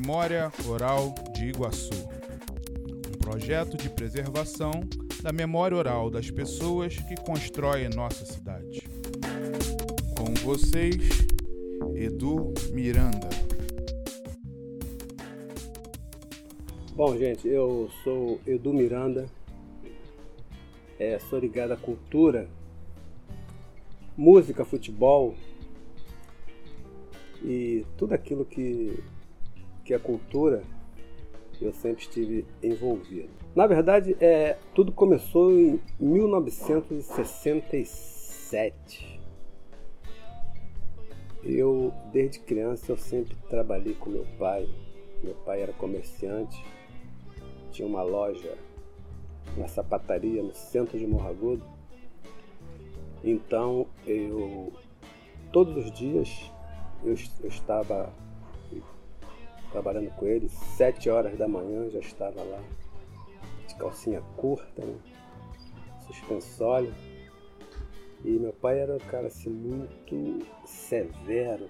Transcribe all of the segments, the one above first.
Memória Oral de Iguaçu. Um projeto de preservação da memória oral das pessoas que constroem nossa cidade. Com vocês, Edu Miranda. Bom, gente, eu sou Edu Miranda, é, sou ligado à cultura, música, futebol e tudo aquilo que, que é cultura, eu sempre estive envolvido. Na verdade, é, tudo começou em 1967. Eu, desde criança, eu sempre trabalhei com meu pai. Meu pai era comerciante tinha uma loja, uma sapataria no centro de Morragudo. Então eu todos os dias eu, eu estava trabalhando com ele, sete horas da manhã já estava lá, de calcinha curta, né? suspensório. E meu pai era um cara assim muito severo.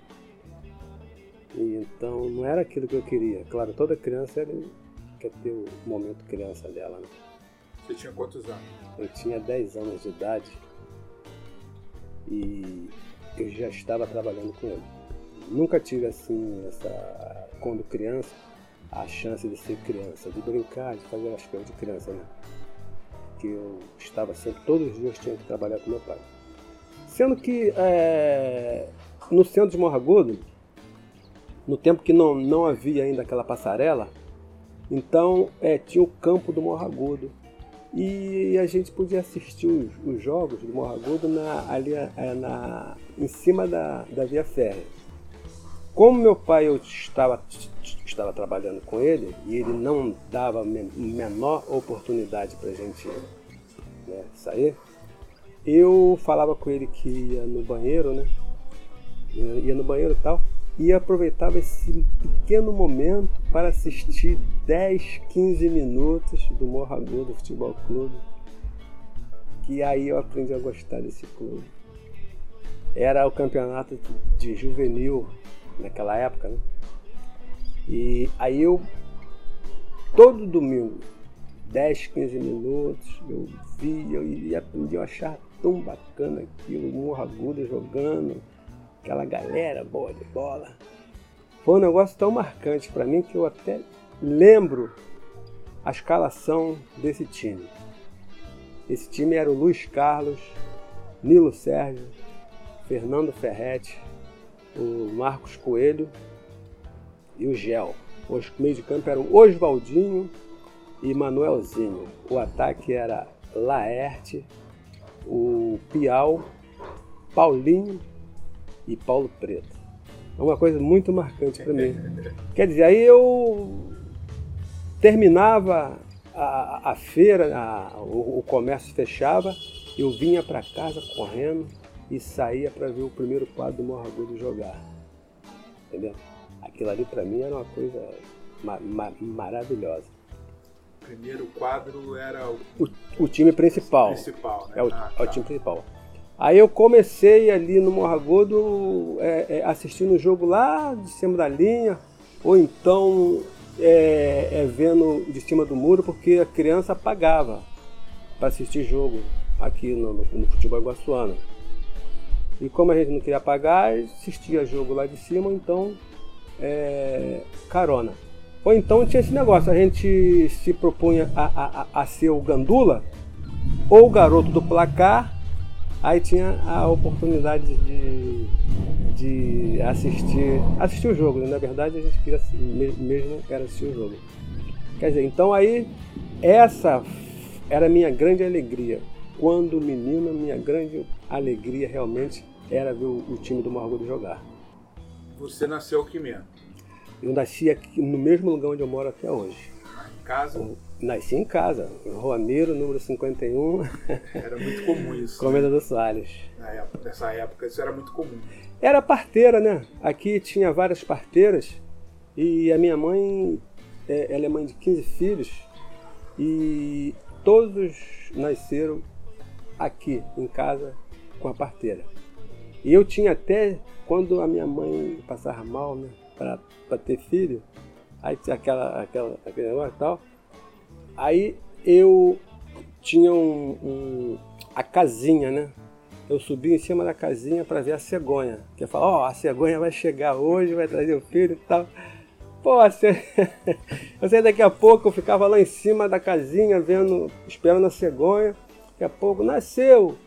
E então não era aquilo que eu queria. Claro, toda criança quer ter o momento criança dela, né? Você tinha quantos anos? Eu tinha 10 anos de idade e eu já estava trabalhando com ele. Nunca tive assim, essa, quando criança, a chance de ser criança, de brincar, de fazer as coisas de criança, né? Que eu estava sempre, todos os dias tinha que trabalhar com meu pai. Sendo que é, no centro de Morragudo, no tempo que não, não havia ainda aquela passarela, então é, tinha o campo do Morragudo e a gente podia assistir os, os jogos do Morragudo na, ali é, na, em cima da, da via férrea. Como meu pai eu estava, estava trabalhando com ele e ele não dava menor oportunidade para a gente né, sair, eu falava com ele que ia no banheiro, né? Ia no banheiro e tal e aproveitava esse pequeno momento para assistir 10, 15 minutos do Morragudo Futebol Clube, que aí eu aprendi a gostar desse clube. Era o campeonato de juvenil naquela época, né? E aí eu, todo domingo, 10, 15 minutos, eu via e aprendi a achar tão bacana aquilo, o Morragudo jogando, aquela galera boa de bola. Foi um negócio tão marcante para mim que eu até lembro a escalação desse time. Esse time era o Luiz Carlos, Nilo Sérgio, Fernando Ferretti, o Marcos Coelho e o Gel. Os meio de campo eram Oswaldinho e Manuelzinho. O ataque era Laerte, o Piau, Paulinho e Paulo Preto. É uma coisa muito marcante para mim. Quer dizer, aí eu terminava a, a feira, a, o, o, comércio fechava, eu vinha para casa correndo e saía para ver o primeiro quadro do Morragudo jogar. Entendeu? Aquilo ali para mim era uma coisa ma, ma, maravilhosa. O primeiro quadro era o, o, o time principal. principal né? É o, ah, tá. é o time principal. Aí eu comecei ali no Morragodo é, é, assistindo o jogo lá de cima da linha, ou então é, é, vendo de cima do muro, porque a criança pagava para assistir jogo aqui no, no, no futebol iguaçuano. E como a gente não queria pagar, assistia jogo lá de cima, então é, carona. Ou então tinha esse negócio, a gente se propunha a, a, a ser o gandula ou o garoto do placar Aí tinha a oportunidade de, de assistir, assistir o jogo. Né? Na verdade, a gente queria mesmo era assistir o jogo. Quer dizer, então aí essa era a minha grande alegria. Quando menino, minha grande alegria realmente era ver o, o time do Morgudo jogar. Você nasceu aqui mesmo? Eu nasci aqui no mesmo lugar onde eu moro até hoje. Em casa? Nasci em casa, em Roameiro, número 51. Era muito comum isso. Comenda né? dos Salles. Na época, nessa época isso era muito comum. Era parteira, né? Aqui tinha várias parteiras e a minha mãe, é, ela é mãe de 15 filhos e todos nasceram aqui em casa com a parteira. E eu tinha até, quando a minha mãe passava mal, né, para ter filho, Aí tinha aquela, aquela, aquele negócio e tal. Aí eu tinha um, um, a casinha, né? Eu subi em cima da casinha para ver a cegonha. Que ia falar, ó, oh, a cegonha vai chegar hoje, vai trazer o filho e tal. Pô, você... eu sei daqui a pouco eu ficava lá em cima da casinha, vendo, esperando a cegonha. Daqui a pouco nasceu.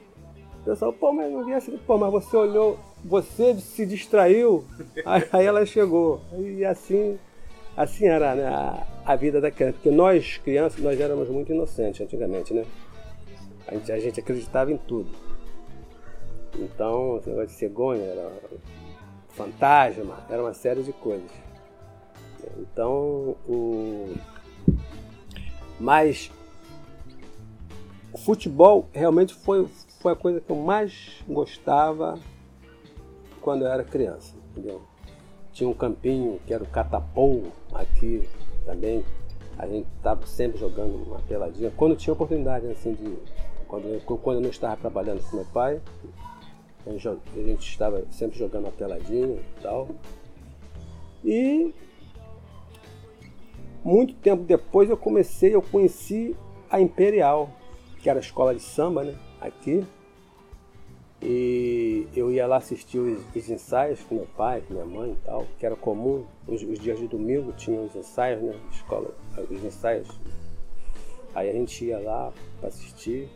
O pessoal, pô, mas não vi assim. Pô, mas você olhou, você se distraiu, aí ela chegou. E assim, assim era né, a, a vida da criança. Porque nós, crianças, nós éramos muito inocentes antigamente, né? A gente, a gente acreditava em tudo. Então, esse negócio de cegonha, era fantasma, era uma série de coisas. Então, o... Mas o futebol realmente foi, foi a coisa que eu mais gostava quando eu era criança, entendeu? Tinha um campinho que era o Catapou aqui também. A gente estava sempre jogando uma peladinha. Quando tinha oportunidade, assim, de. Quando eu, quando eu não estava trabalhando com meu pai, a gente estava sempre jogando uma peladinha e tal. E muito tempo depois eu comecei, eu conheci a Imperial, que era a escola de samba, né? Aqui. E eu ia lá assistir os, os, ensaios com meu pai, com minha mãe e tal, que era comum. Os, os dias de domingo tinham os ensaios, né? Escola, os ensaios. Aí a gente ia lá para assistir.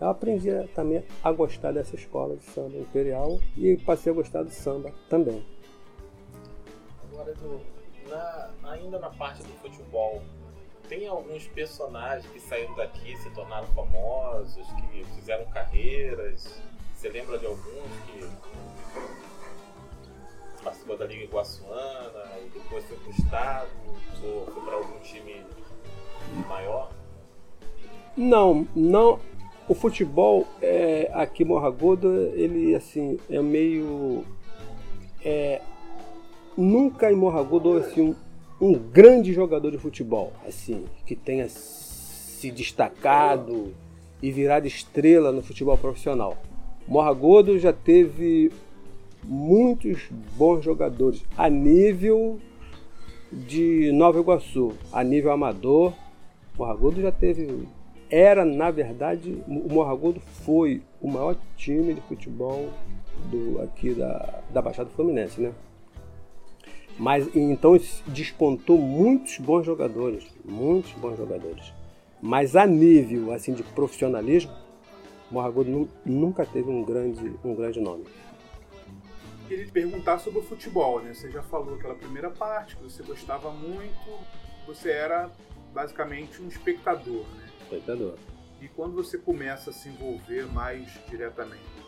Eu aprendi também a gostar dessa escola de samba imperial e passei a gostar do samba também. Agora, na, ainda na parte do futebol, tem alguns personagens que saíram daqui, se tornaram famosos, que fizeram carreiras. Você lembra de alguns que participou da Liga Iguaçuana e depois foi pro Estado, ou foi para algum time maior? Não, não. O futebol é, aqui em Morragudo, ele assim, é meio. É, nunca em Morragudo houve assim, um, grande jogador de futebol, assim, que tenha se destacado e virado estrela no futebol profissional. Morragudo já teve muitos bons jogadores a nível de Nova Iguaçu, a nível amador. Morragudo já teve. Era, na verdade, o Morragudo foi o maior time de futebol do, aqui da, da Baixada Fluminense, né? Mas então despontou muitos bons jogadores, muitos bons jogadores. Mas a nível assim de profissionalismo, Morragudo nunca teve um grande, um grande nome. Queria te perguntar sobre o futebol, né? Você já falou aquela primeira parte que você gostava muito, você era basicamente um espectador, né? Espectador. E quando você começa a se envolver mais diretamente?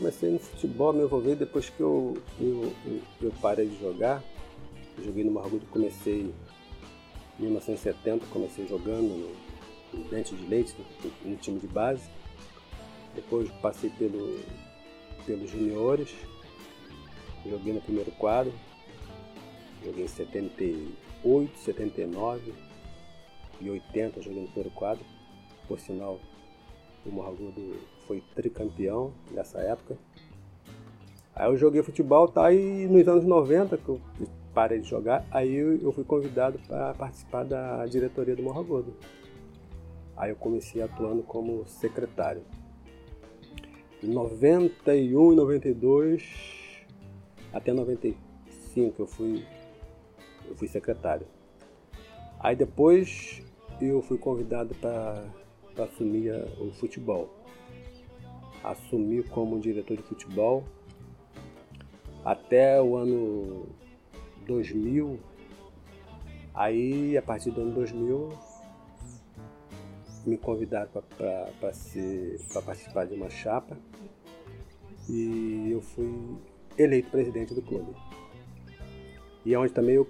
Comecei no futebol, me envolver depois que eu, eu, eu, parei de jogar. Joguei no Margudo, comecei em 1970, comecei jogando no, no Dente de Leite, no, no, time de base. Depois passei pelo, pelos juniores, joguei no primeiro quadro, joguei em 78, 79 e 80, joguei no primeiro quadro. Por sinal, o Morragudo foi tricampeão nessa época. Aí eu joguei futebol, tá? E nos anos 90, que eu parei de jogar, aí eu fui convidado para participar da diretoria do Morragudo. Aí eu comecei atuando como secretário. Em 91 e 92 até 95 eu fui eu fui secretário. Aí depois eu fui convidado para assumir o futebol assumi como diretor de futebol até o ano 2000. Aí, a partir do ano 2000, me convidaram para participar de uma chapa e eu fui eleito presidente do clube. E é onde também eu,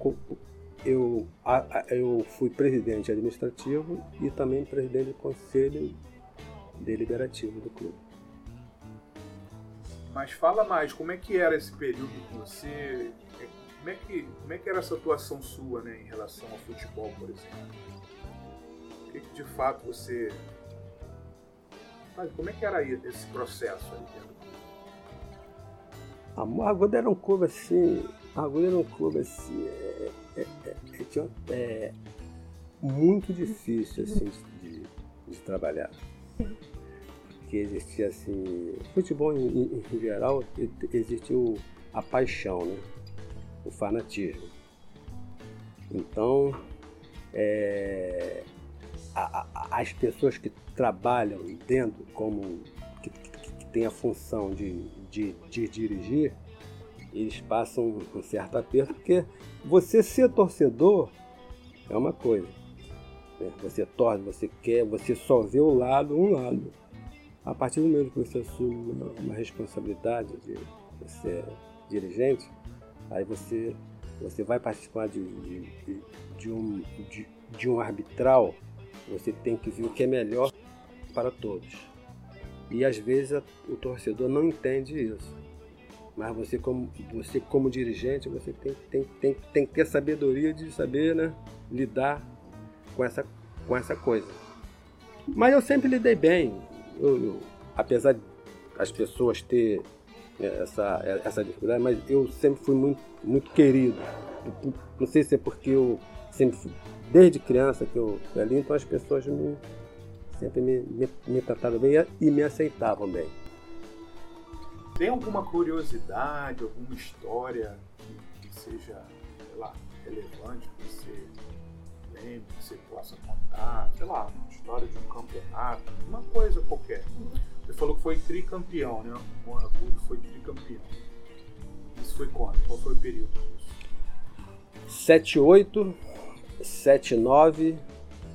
eu, eu fui presidente administrativo e também presidente do conselho deliberativo do clube. Mas fala mais, como é que era esse período que você. Como é que, como é que era essa atuação sua né, em relação ao futebol, por exemplo? O que, que de fato você. Como é que era esse processo aí dentro? A Morgoda era um clube assim. A Agulha era um clube assim, é, é, é, é, é muito difícil assim, de, de trabalhar. Porque existia assim. Futebol em, em, em geral existiu a paixão, né? o fanatismo. Então, é, a, a, as pessoas que trabalham dentro como que, que, que tem a função de, de, de dirigir, eles passam um certo aperto, porque você ser torcedor é uma coisa. Né? Você torce, você quer, você só vê o lado, um lado. A partir do momento que você assume uma, responsabilidade de ser dirigente, aí você, você vai participar de, de, de, um, de, de um arbitral, você tem que ver o que é melhor para todos. E às vezes o torcedor não entende isso. Mas você como, você como dirigente, você tem, tem, tem, tem que ter sabedoria de saber né, lidar com essa, com essa coisa. Mas eu sempre lidei bem. Eu, eu, apesar de as pessoas ter essa, essa dificuldade, mas eu sempre fui muito, muito querido. Não sei se é porque eu sempre fui, desde criança que eu fui ali, então as pessoas me, sempre me, me, me trataram bem e me aceitavam bem. Tem alguma curiosidade, alguma história que, que seja, sei lá, relevante que você lembre, que você possa contar? Sei lá, uma história de um campeonato, uma coisa qualquer. Você falou que foi tricampeão, né? O Morragudo foi tricampeão. Isso foi quando? Qual foi o período disso? 78, 79,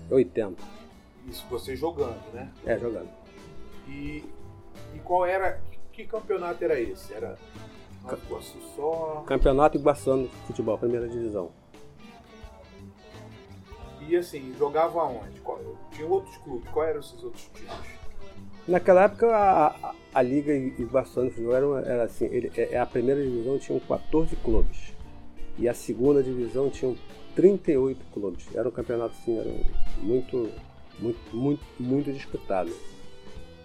80. Isso você jogando, né? É, jogando. E, e qual era que campeonato era esse? Era Nova Iguaçu só? Campeonato Iguaçu de futebol, primeira divisão. E assim, jogava onde? Tinha outros clubes, quais eram esses outros times? Naquela época a, a, a Liga Iguaçu de Futebol era, era assim, ele, é, é, a primeira divisão tinha 14 clubes. E a segunda divisão tinha 38 clubes. Era um campeonato assim, era muito, muito, muito, muito disputado.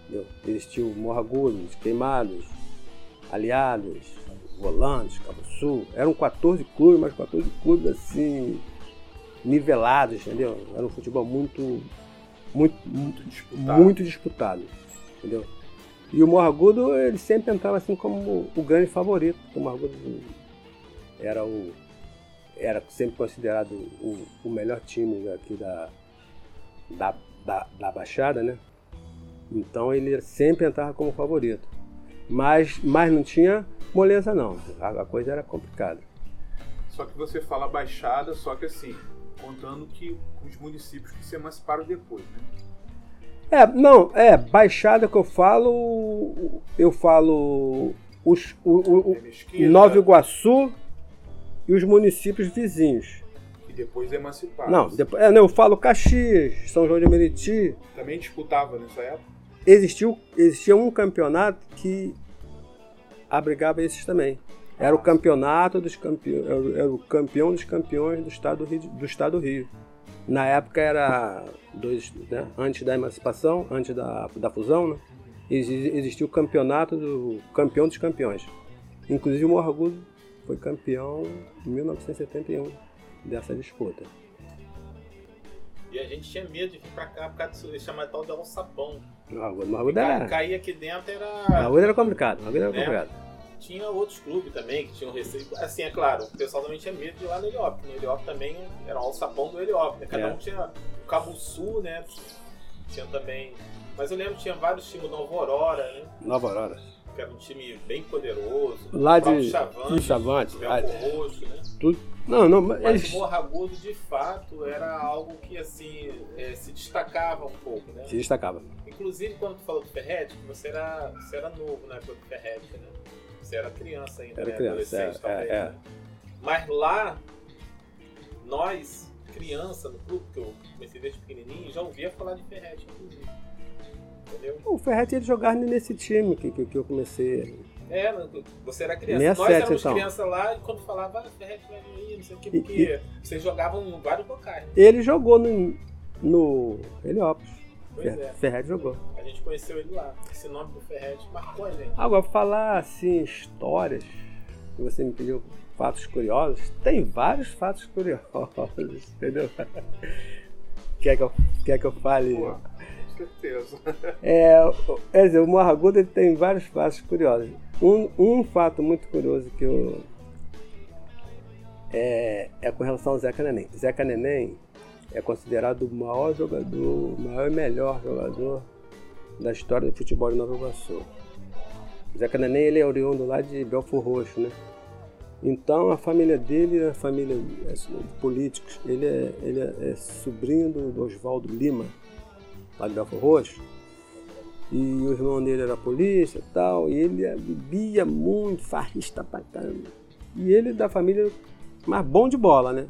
Entendeu? Eles tinham morragudos, queimados, aliados, volantes, Cabo Sul. Eram 14 clubes, mas 14 clubes assim, nivelados, entendeu? Era um futebol muito, muito, muito disputado. Muito disputado entendeu? E o Morragudo, ele sempre entrava assim como o grande favorito. O Morragudo era o era sempre considerado o, o melhor time aqui da, da, da, da Baixada, né? Então ele sempre entrava como favorito. Mas, mas não tinha moleza não. A, a coisa era complicada. Só que você fala Baixada, só que assim, contando que os municípios que se emanciparam depois, né? É, não, é, Baixada que eu falo, eu falo os, o, o, o Nova Iguaçu e os municípios vizinhos. E depois emanciparam. Não, depois, é, não, eu falo Caxias, São João de Meriti. Também disputava nessa época? Existiu, existia um campeonato que abrigava esses também. Era o campeonato dos campeões, era o campeão dos campeões do estado do Rio. Do estado do Rio. Na época era dois, né, antes da emancipação, antes da, da fusão, né, existia o campeonato do campeão dos campeões. Inclusive o Morragudo foi campeão em 1971 dessa disputa. E a gente tinha medo de vir pra cá por causa de chamar tal de alçapão. O Morragudo era. Cair aqui dentro era. O era complicado. Era né? complicado tinha outros clubes também que tinham receio. Assim, é claro, o pessoal também tinha medo de ir lá no Heliópolis. No Heliópolis também era o alçapão do Heliópolis. Né? Cada é. um tinha o Cabo Sul, né? Tinha também. Mas eu lembro que tinha vários times do Nova Aurora, né? Nova Aurora. Que era um time bem poderoso. Lá de Chavante, Chavante. Roxo, né? Tudo. Não, não, mas, mas o Morragudo, de fato, era algo que, assim, é, se destacava um pouco, né? Se destacava. Inclusive, quando tu falou do Ferret, você era, você era novo na época do Ferret, né? Você era criança ainda, era né? criança, é, talvez, é, né? Mas lá, nós, criança no clube, que eu comecei desde pequenininho, já ouvia falar de Ferret, inclusive. Entendeu? O Ferret ele jogava nesse time que, que, que eu comecei. É, você era criança. 67, Nós éramos então. criança lá e quando falava ah, Ferret vai vir, não sei o que, porque e, vocês jogavam vários locais. Né? Ele jogou no, no Heliópolis. Fer é. Ferret jogou. A gente conheceu ele lá. Esse nome do Ferret marcou a gente. Agora, falar assim, histórias que você me pediu fatos curiosos, tem vários fatos curiosos, entendeu? Quer que eu, quer que eu fale? Pô, com certeza. É, quer dizer, o Morro Agudo ele tem vários fatos curiosos. Um, um fato muito curioso que eu. É, é com relação ao Zeca Neném. Zeca Neném é considerado o maior jogador, o maior e melhor jogador da história do futebol de Nova Iguaçu. Zeca Neném ele é oriundo lá de Belfor Roxo, né? Então a família dele é a família de políticos. Ele é, ele é, é sobrinho do, do Oswaldo Lima, lá de Belfor Roxo. E o irmão dele era polícia e tal. E ele bebia muito, farrista pra caramba. E ele da família, mas bom de bola, né?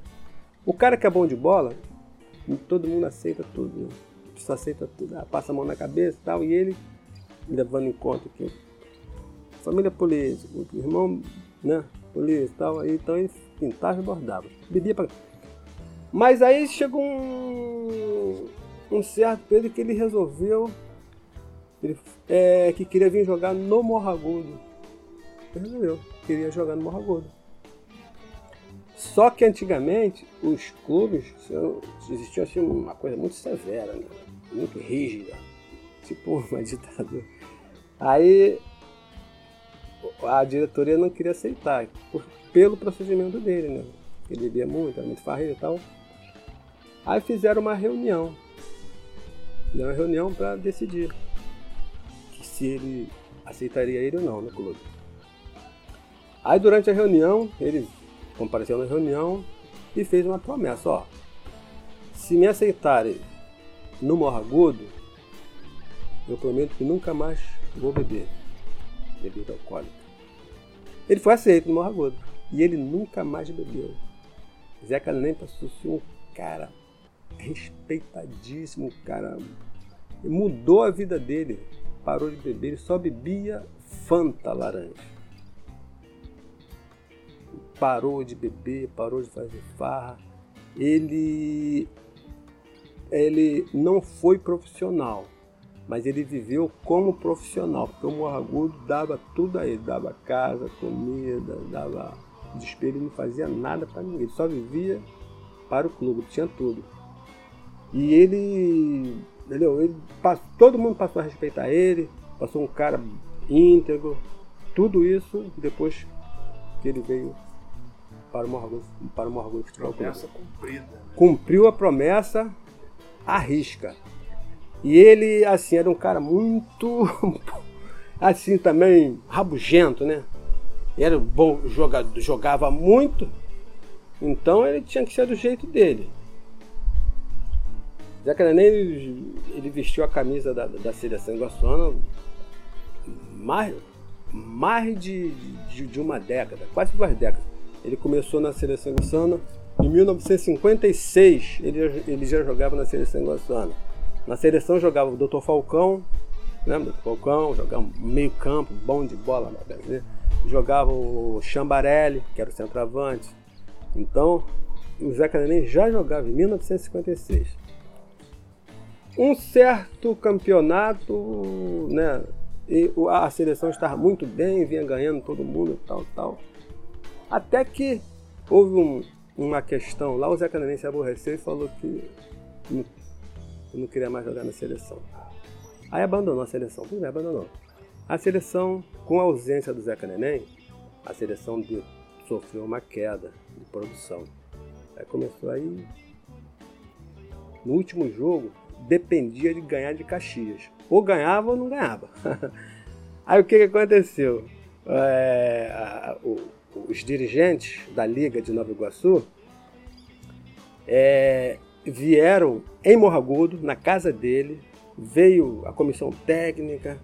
O cara que é bom de bola, todo mundo aceita tudo, né? Só aceita tudo, ah, passa a mão na cabeça e tal. E ele, levando em conta que família polícia, o irmão, né? polícia e tal. Aí, então ele pintava e bordava. Bebia pra... Mas aí chegou um, um certo período que ele resolveu ele, é, que queria vir jogar no Morragudo. Ele resolveu, queria jogar no Morragudo. Só que antigamente os clubes existia assim, uma coisa muito severa, né? Muito rígida, tipo uma ditadura. Aí a diretoria não queria aceitar, por, pelo procedimento dele, né? Ele bebia muito, era muito farreiro e tal. Aí fizeram uma reunião. Fizeram uma reunião para decidir se ele aceitaria ele ou não no clube. Aí durante a reunião, ele compareceu na reunião e fez uma promessa, ó. Se me aceitarem no Morragudo, eu prometo que nunca mais vou beber bebida alcoólica. Ele foi aceito no Morro E ele nunca mais bebeu. Zeca nem passou a ser um cara respeitadíssimo, um cara. Mudou a vida dele. Parou de beber, ele só bebia Fanta laranja. Parou de beber, parou de fazer farra. Ele, ele não foi profissional, mas ele viveu como profissional, porque o Morragudo dava tudo a ele, dava casa, comida, dava desespero, ele não fazia nada para ninguém, ele só vivia para o clube, tinha tudo. E ele, entendeu? Ele passou, todo mundo passou a respeitar ele, passou um cara íntegro, tudo isso depois que ele veio para o Morragudo, para o Morragudo Futebol Promessa cumprida. Né? Cumpriu a promessa à risca. E ele, assim, era um cara muito, assim, também rabugento, né? Era bom jogador, jogava muito, então ele tinha que ser do jeito dele. Zé Neném, ele, ele vestiu a camisa da, da seleção iguaçuana mais, mais de, de, de, uma década, quase duas décadas. Ele começou na seleção iguaçuana em 1956, ele, ele já jogava na seleção iguaçuana. Na seleção jogava o Dr. Falcão, lembra? Dr. Falcão, jogava meio campo, bom de bola, né? jogava o Chambarelli, que era o centroavante. Então, o Zeca Neném já jogava em 1956. Um certo campeonato, né? E a seleção estava muito bem, vinha ganhando todo mundo, tal, tal. Até que houve um, uma questão lá, o Zeca Neném se aborreceu e falou que eu não queria mais jogar na seleção. Aí abandonou a seleção. Tudo bem, abandonou. A seleção, com a ausência do Zeca Neném, a seleção de, sofreu uma queda de produção. Aí começou aí. No último jogo, dependia de ganhar de Caxias. Ou ganhava ou não ganhava. aí o que, que aconteceu? É, a, o, os dirigentes da Liga de Nova Iguaçu é, vieram em Morragudo, na casa dele, veio a comissão técnica,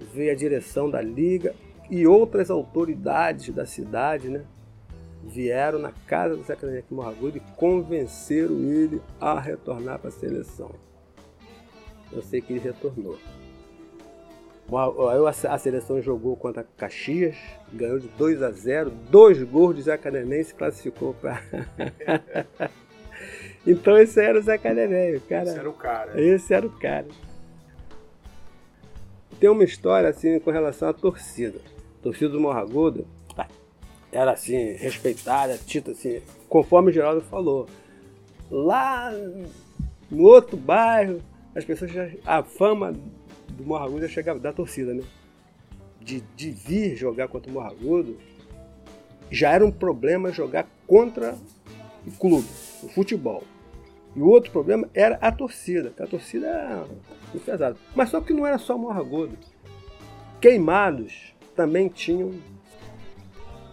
veio a direção da liga e outras autoridades da cidade, né? Vieram na casa do secretário de Morragudo e convenceram ele a retornar para a seleção. Eu sei que ele retornou. A seleção jogou contra Caxias, ganhou de 2 a 0, dois gols de Zé Cadenense e classificou para Então esse era o Zé Caneneio, cara. Esse era o cara. Esse era o cara. Tem uma história assim com relação à torcida. A torcida do Morragudo era assim, respeitada, tita assim, conforme o Geraldo falou. Lá no outro bairro, as pessoas já, a fama do Morragudo já chegava da torcida, né? De, de vir jogar contra o Morragudo, já era um problema jogar contra o clube, o futebol. E o outro problema era a torcida, que a torcida era muito pesada. Mas só que não era só Morragudo. Queimados também tinham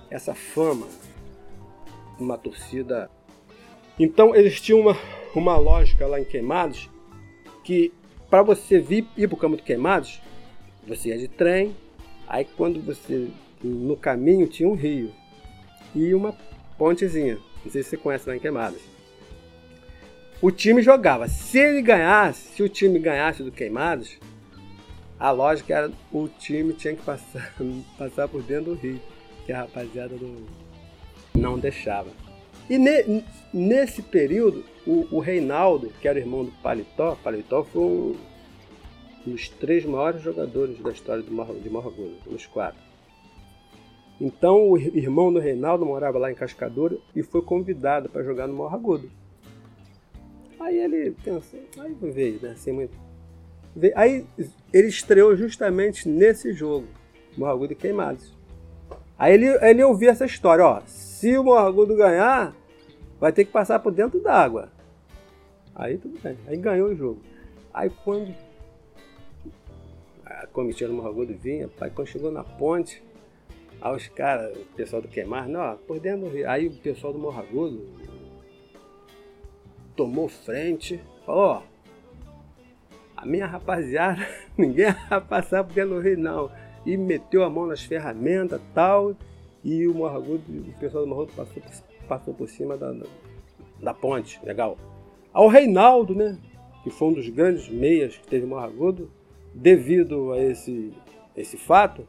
essa fama uma torcida. Então existia uma, uma lógica lá em Queimados que para você vir ir para o campo de Queimados, você ia de trem, aí quando você no caminho tinha um rio e uma pontezinha. Não sei se você conhece lá em Queimadas o time jogava. Se ele ganhasse, se o time ganhasse do Queimados, a lógica era o time tinha que passar, passar por dentro do rio, que a rapaziada não, não deixava. E ne, nesse período, o, o, Reinaldo, que era irmão do Paletó, Paletó foi um dos três maiores jogadores da história do Morro, de Morro Agudo, nos quatro. Então o irmão do Reinaldo morava lá em Cascadura e foi convidado para jogar no Morro Agudo. Aí ele pensou, aí veio, né? Muito. Aí ele estreou justamente nesse jogo, Morragudo e Queimados. Aí ele, ele ouviu essa história, ó. Se o Morragudo ganhar, vai ter que passar por dentro d'água. Aí tudo bem. Aí ganhou o jogo. Aí quando a comitiva do Morragudo vinha, pai, quando chegou na ponte, aí os caras, o pessoal do Queimar, não, por dentro do rio. Aí o pessoal do Morragudo, tomou frente, falou, ó, a minha rapaziada, ninguém vai passar por dentro do rio não. E meteu a mão nas ferramentas tal, e o Morragudo, o pessoal do Morragudo passou, passou por cima da, da ponte, legal. Ao Reinaldo, né, que foi um dos grandes meias que teve Morragudo, devido a esse, esse fato,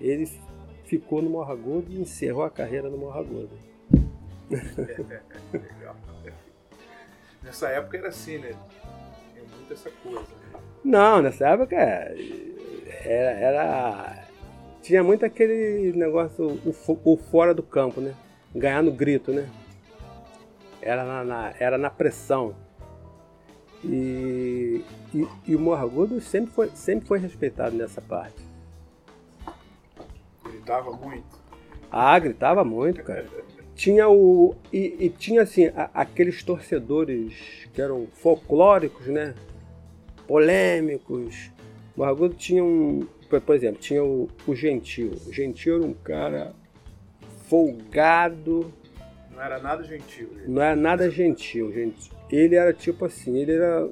ele ficou no Morragudo e encerrou a carreira no Morragudo. legal. Nessa época era assim, né? Tinha muito essa coisa. Né? Não, nessa época era, era, Tinha muito aquele negócio, o, o, fora do campo, né? Ganhar no grito, né? Era na, na era na pressão. E, e, e o Morragudo sempre foi, sempre foi respeitado nessa parte. Gritava muito? Ah, gritava muito, cara. tinha o e, e tinha assim a, aqueles torcedores que eram folclóricos, né? Polêmicos. O Barragudo tinha um, por exemplo, tinha o, o Gentil. O Gentil era um cara folgado. Não era nada gentil. Ele. Não era nada gentil, gente. Ele era tipo assim, ele era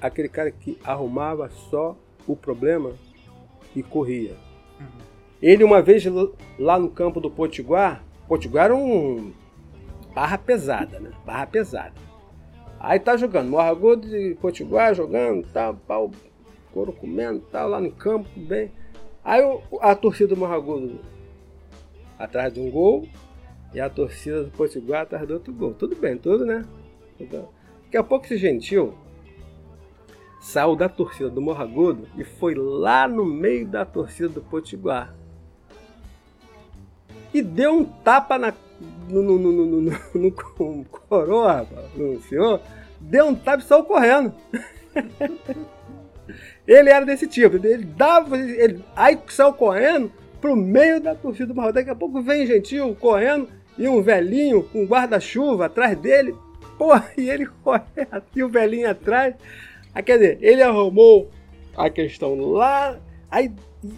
aquele cara que arrumava só o problema e corria. Uhum. Ele uma vez lá no campo do Potiguar, Potiguar era um barra pesada, né? Barra pesada. Aí tá jogando, Morragudo de Potiguar jogando, tal, pau, couro comendo, tal, lá no campo, bem. Aí a torcida do Morragudo atrás de um gol e a torcida do Potiguar atrás do outro gol. Tudo bem, tudo, né? Daqui a pouco esse gentil saiu da torcida do Morragudo e foi lá no meio da torcida do Potiguar e deu um tapa na, no, no, no, no, no, no coroa, no senhor, deu um tapa e saiu correndo. ele era desse tipo, ele dava, ele, aí saiu correndo pro meio da torcida do Marrocos. Daqui a pouco vem gentil correndo e um velhinho com guarda-chuva atrás dele. Porra, e ele correndo e o velhinho atrás. Aí, quer dizer, ele arrumou a questão lá, aí,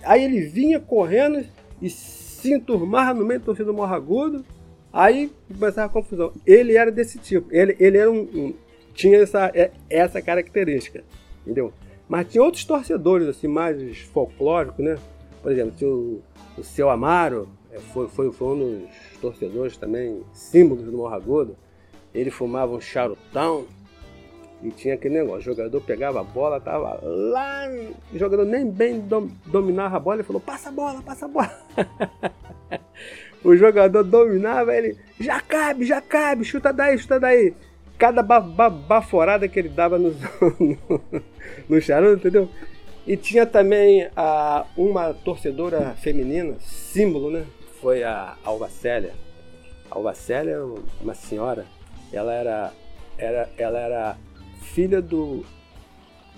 aí ele vinha correndo e se enturmava no meio do torcida do Morragudo, aí começava a confusão. Ele era desse tipo, ele, ele era um, um tinha essa, é, essa característica, entendeu? Mas tinha outros torcedores assim mais folclóricos, né? Por exemplo, tinha o, o Seu Amaro, é, foi, foi, foi um dos torcedores também, símbolos do Morragudo. Ele fumava um charutão, e tinha aquele negócio, o jogador pegava a bola, tava lá, o jogador nem bem dom, dominava a bola, ele falou, passa a bola, passa a bola. o jogador dominava, ele, já cabe, já cabe, chuta daí, chuta daí. Cada ba ba baforada que ele dava no, no, no charuto, entendeu? E tinha também a, uma torcedora feminina, símbolo, né? foi a Alva Célia. A Alva Célia era uma senhora, ela era, era, ela era filha do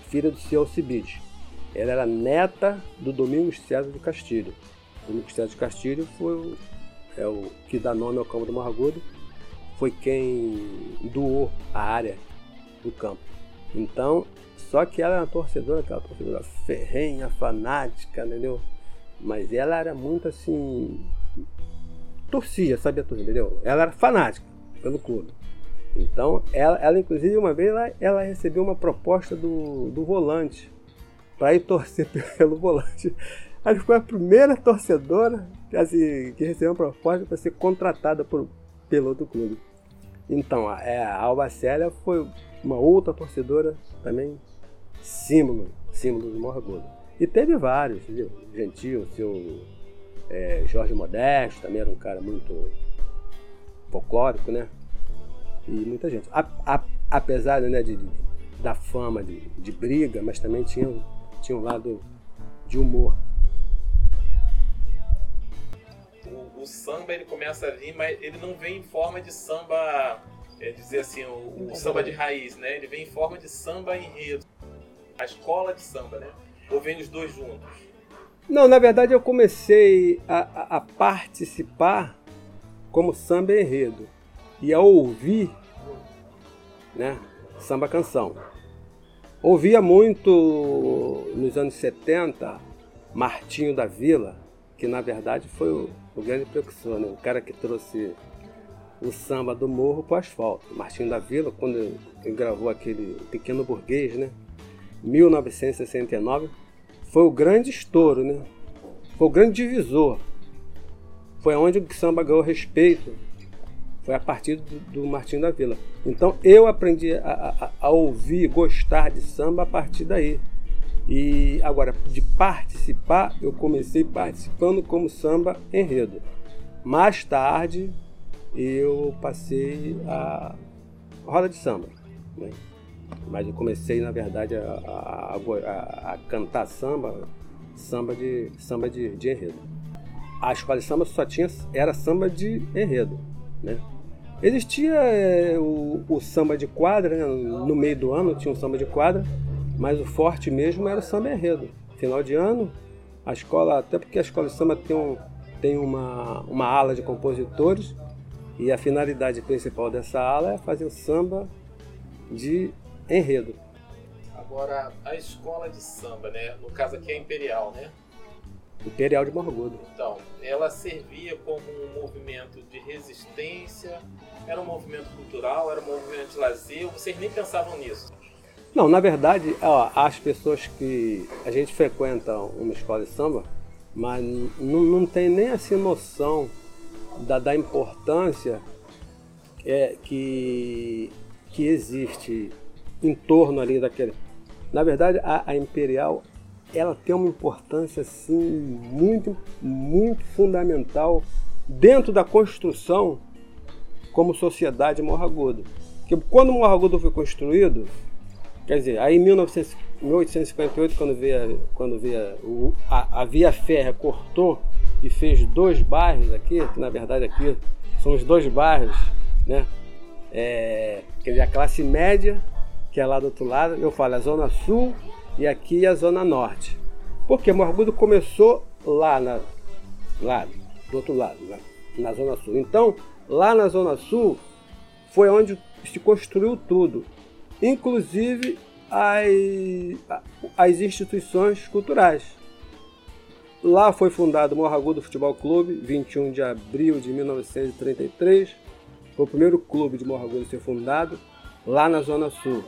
filha do seu Alcibides. Ela era neta do Domingos César do Castilho. O Domingos César do Castilho foi o, é o que dá nome ao campo do Morragudo, foi quem doou a área do campo. Então, só que ela era uma torcedora, aquela torcedora ferrenha, fanática, entendeu? Mas ela era muito assim. torcia, sabia tudo, entendeu? Ela era fanática pelo clube. Então, ela, ela inclusive, uma vez ela, ela recebeu uma proposta do, do volante para ir torcer pelo volante. Ela foi a primeira torcedora assim, que recebeu uma proposta para ser contratada por, pelo outro clube. Então, a, é, a Alba Célia foi uma outra torcedora também símbolo, símbolo do Morro E teve vários, viu? Gentil, seu é, Jorge Modesto, também era um cara muito folclórico, né? E muita gente. A, a, apesar né, de, de, da fama de, de briga, mas também tinha, tinha um lado de humor. O, samba ele começa a vir, mas ele não vem em forma de samba, é dizer assim, o, o samba de raiz, né? Ele vem em forma de samba enredo. A escola de samba, né? Ou vem os dois juntos? Não, na verdade eu comecei a, a, a participar como samba enredo e a ouvir né, samba canção. Ouvia muito nos anos 70 Martinho da Vila, que na verdade foi o, o grande precursor, né? o cara que trouxe o samba do morro para o asfalto. Martinho da Vila, quando ele gravou aquele Pequeno Burguês, né? 1969, foi o grande estouro, né? Foi o grande divisor. Foi onde o samba ganhou respeito foi a partir do, do Martinho da Vila. Então eu aprendi a, a, a, ouvir, gostar de samba a partir daí. E agora, de participar, eu comecei participando como samba enredo. Mais tarde, eu passei a roda de samba. Né? Mas eu comecei, na verdade, a, a, a, cantar samba, samba de, samba de, de enredo. A escola de samba só tinha, era samba de enredo. Né? Existia é, o, o, samba de quadra, né? no meio do ano tinha um samba de quadra, mas o forte mesmo era o samba enredo. Final de ano, a escola, até porque a escola de samba tem, um, tem uma, uma ala de compositores, e a finalidade principal dessa ala é fazer o samba de enredo. Agora, a escola de samba, né? No caso aqui é Imperial, né? Imperial de Morgodo. Então, ela servia como um movimento de resistência, era um movimento cultural, era um movimento de lazer, vocês nem pensavam nisso? Não, na verdade, ó, as pessoas que a gente frequenta uma escola de samba, mas não, tem nem assim noção da, da importância é, que, que existe em torno ali daquele. Na verdade, a, a Imperial ela tem uma importância assim muito, muito fundamental dentro da construção como sociedade Morragudo. Porque quando Morragudo foi construído, quer dizer, aí em 1900, 1858, quando veio, quando veio a, a Via Férrea cortou e fez dois bairros aqui, que na verdade aqui são os dois bairros, né? É, quer dizer, a classe média, que é lá do outro lado, eu falo a Zona Sul e aqui a Zona Norte. Porque Morgudo começou lá, na, lá do outro lado, na, na Zona Sul. Então, lá na Zona Sul foi onde se construiu tudo, inclusive as, as instituições culturais. Lá foi fundado o Morragudo Futebol Clube, 21 de abril de 1933. Foi o primeiro clube de Morragudo a ser fundado lá na Zona Sul.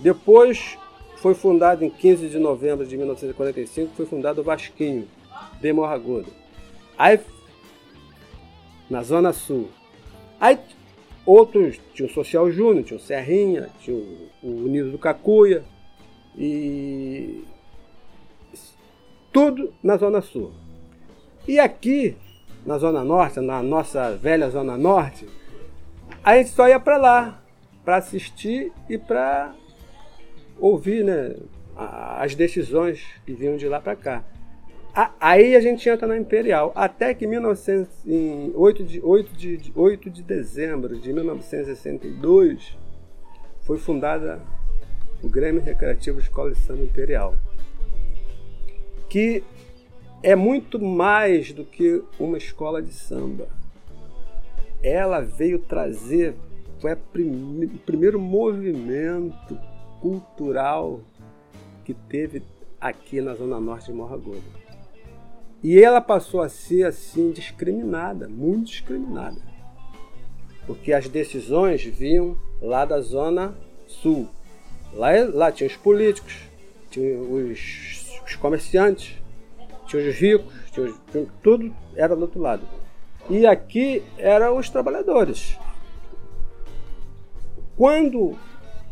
Depois foi fundado em 15 de novembro de 1945, foi fundado o Vasquinho, de Morragudo. Aí, na Zona Sul. Aí, outros, tinha o Social Júnior, tinha o Serrinha, tinha o, o do Cacuia, e tudo na Zona Sul. E aqui, na Zona Norte, na nossa velha Zona Norte, a gente só ia para lá, para assistir e para ouvir né, as decisões que vinham de lá para cá. Aí a gente entra na Imperial. Até que em, 1900, em 8, de, 8, de, 8 de dezembro de 1962 foi fundada o Grêmio Recreativo Escola de Samba Imperial. Que é muito mais do que uma escola de samba. Ela veio trazer, foi o primeiro movimento cultural que teve aqui na Zona Norte de Morro Agudo. E ela passou a ser assim discriminada, muito discriminada. Porque as decisões vinham lá da Zona Sul. Lá, lá tinha os políticos, tinha os, os comerciantes, tinha os ricos, tinha, os, tinha, tudo era do outro lado. E aqui eram os trabalhadores. Quando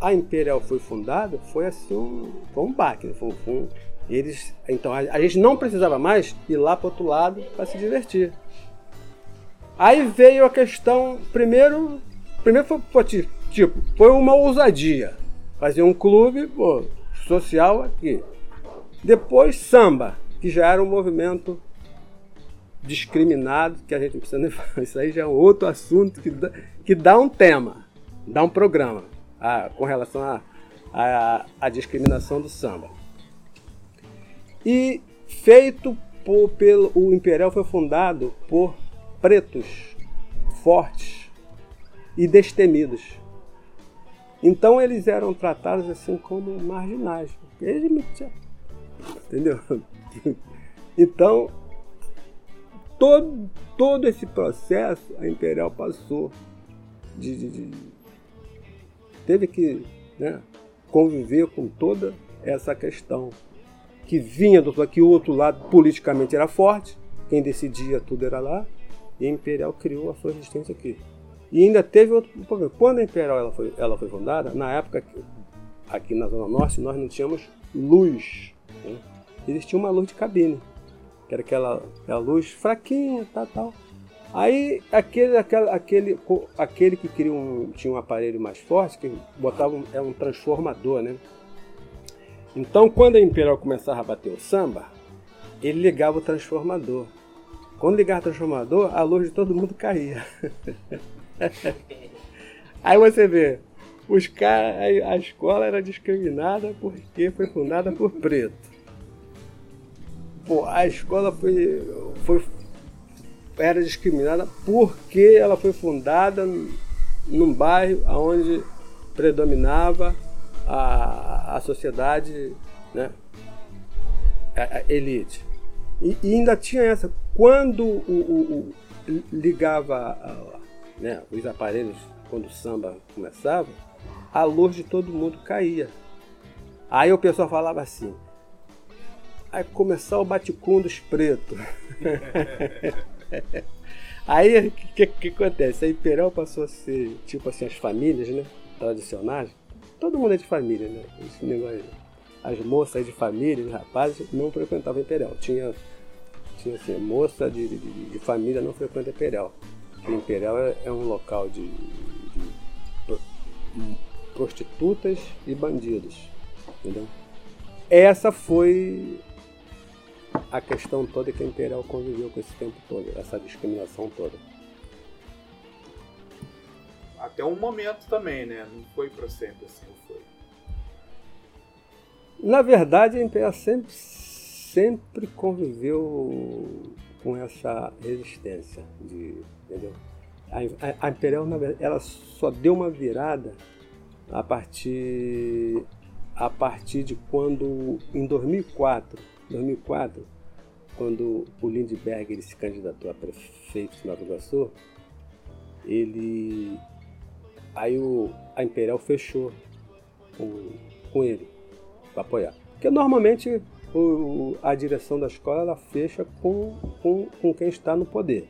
a Imperial foi fundada, foi assim um, foi um baque, foi, foi um, eles, então a, a, gente não precisava mais ir lá para outro lado para se divertir. Aí veio a questão, primeiro, primeiro foi, foi tipo, foi uma ousadia, fazer um clube pô, social aqui. Depois samba, que já era um movimento discriminado, que a gente não precisa nem falar. Isso aí já é outro assunto que dá, que dá um tema, dá um programa ah, com relação à a, a, a, discriminação do samba. E feito por, pelo o Imperial foi fundado por pretos fortes e destemidos. Então eles eram tratados assim como marginais. Eles Entendeu? Então, todo, todo esse processo a Imperial passou. De, de, de, teve que né, conviver com toda essa questão que vinha do que o outro lado politicamente era forte, quem decidia tudo era lá, e a Imperial criou a sua resistência aqui. E ainda teve outro problema. Quando a Imperial ela foi, ela foi fundada, na época aqui na Zona Norte nós não tínhamos luz. Né? Existia uma luz de cabine, que era aquela, aquela luz fraquinha, tal, tal. Aí aquele, aquele, aquele, aquele que queria um, tinha um aparelho mais forte, que botava um, é um transformador, né? Então quando a Imperial começava a bater o samba, ele ligava o transformador. Quando ligava o transformador, a luz de todo mundo caía. Aí você vê, os caras, a escola era discriminada porque foi fundada por preto. Pô, a escola foi, foi era discriminada porque ela foi fundada num bairro onde predominava a, a sociedade, né, a, a elite. E, e, ainda tinha essa, quando o, o, o ligava né, os aparelhos, quando o samba começava, a luz de todo mundo caía. Aí o pessoal falava assim, aí começar o baticum dos pretos. Aí o que, que, acontece? A Imperial passou a ser tipo assim, as famílias, né? Tradicionais. Todo mundo é de família, né? Esse negócio. As moças de família, os rapazes, não frequentavam Imperial. Tinha, tinha assim, moça de, de, de família não frequenta Imperial. O Imperial é, é um local de, de prostitutas e bandidos. Entendeu? Essa foi a questão toda que a Imperial conviveu com esse tempo todo, essa discriminação toda. Até um momento também, né? Não foi para sempre assim, foi. Na verdade, a Imperial sempre, sempre conviveu com essa resistência, de, entendeu? A, a, a Imperial, na verdade, ela só deu uma virada a partir a partir de quando em 2004 2004, quando o Lindbergh ele se candidatou a prefeito de Nova Iguaçu, ele aí o, a Imperial fechou com, com ele para apoiar. Porque normalmente o, a direção da escola ela fecha com, com, com quem está no poder.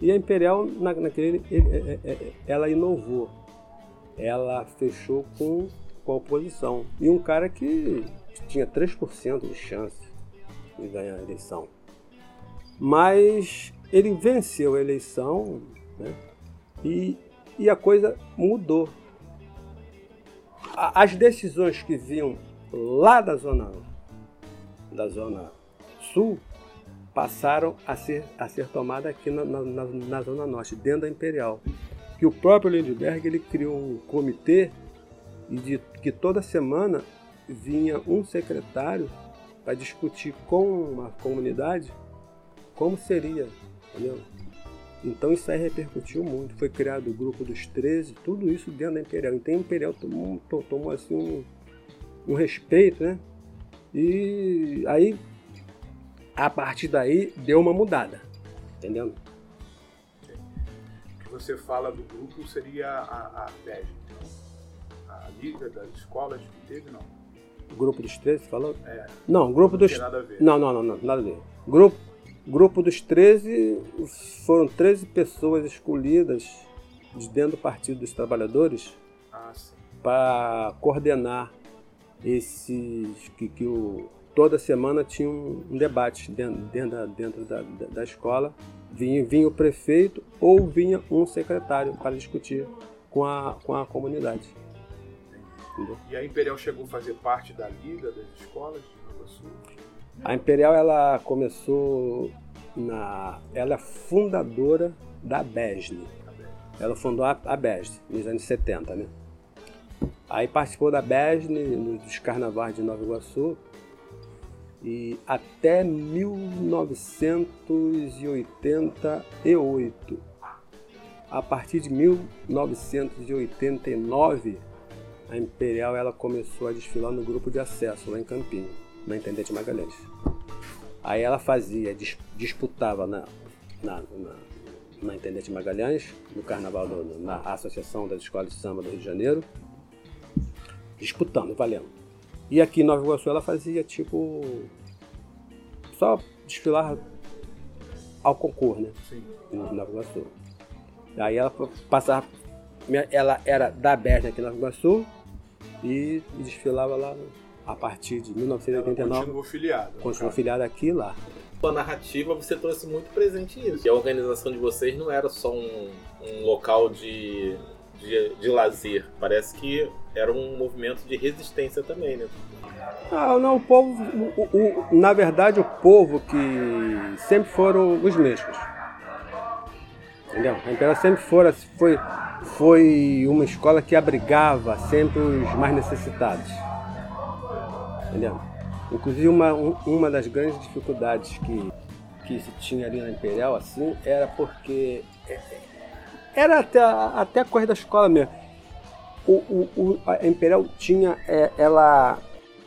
E a Imperial, na, naquele, ele, é, é, é, ela inovou. Ela fechou com, com a oposição. E um cara que tinha 3% de chance de ganhar a eleição. Mas ele venceu a eleição né? e, e a coisa mudou. As decisões que vinham lá da zona, da zona sul passaram a ser, a ser tomadas aqui na, na, na, Zona Norte, dentro da Imperial. Que o próprio Lindbergh ele criou um comitê e de que toda semana vinha um secretário para discutir com a comunidade como seria, entendeu? Então isso aí repercutiu muito. Foi criado o grupo dos 13, tudo isso dentro da Imperial. Então a Imperial tomou, tomou assim um, um respeito, né? E aí, a partir daí, deu uma mudada, entendeu? O que você fala do grupo seria a, a BEG, a Liga das Escolas que teve, não? O grupo dos 13, você falou? É. Não, o grupo não dos... Nada a ver. Não, não, não, não, nada a ver. Grupo, grupo dos 13, foram 13 pessoas escolhidas de dentro do Partido dos Trabalhadores ah, para coordenar esses que, que o, toda semana tinha um, um debate dentro, dentro, da, dentro da, da, da, escola. Vinha, vinha o prefeito ou vinha um secretário para discutir com a, com a comunidade. Entendeu? E a Imperial chegou a fazer parte da Liga das Escolas de Nova Sul? A Imperial ela começou na. Ela é fundadora da BESNE. Ela fundou a, a BESNE nos anos 70, né? Aí participou da BESN, dos carnavais de Nova Iguaçu, e até 1988. A partir de 1989, a Imperial ela começou a desfilar no grupo de acesso lá em Campinho, na Intendente Magalhães. Aí ela fazia, disputava na, na, na, na Intendente Magalhães, no Carnaval, do, na Associação das Escolas de Samba do Rio de Janeiro, disputando, valendo. E aqui em Nova Iguaçu ela fazia tipo. só desfilar ao concurso, né? Sim. Em Nova Iguaçu. Aí ela passava. Ela era da Berna aqui em Nova Iguaçu e desfilava lá a partir de 1989. Ela continuou filiada. Continuou filiada aqui e lá. A narrativa você trouxe muito presente isso. E a organização de vocês não era só um, um local de de, de lazer. Parece que era um movimento de resistência também, né? Ah, não, o povo, o, o, na verdade, o povo que sempre foram os mesmos. Entendeu? A Imperial sempre fora, foi, foi uma escola que abrigava sempre os mais necessitados. Entendeu? Inclusive, uma, uma das grandes dificuldades que, que se tinha ali na Imperial, assim, era porque era até, até a coisa da escola mesmo. O, o, o a Imperial tinha é, ela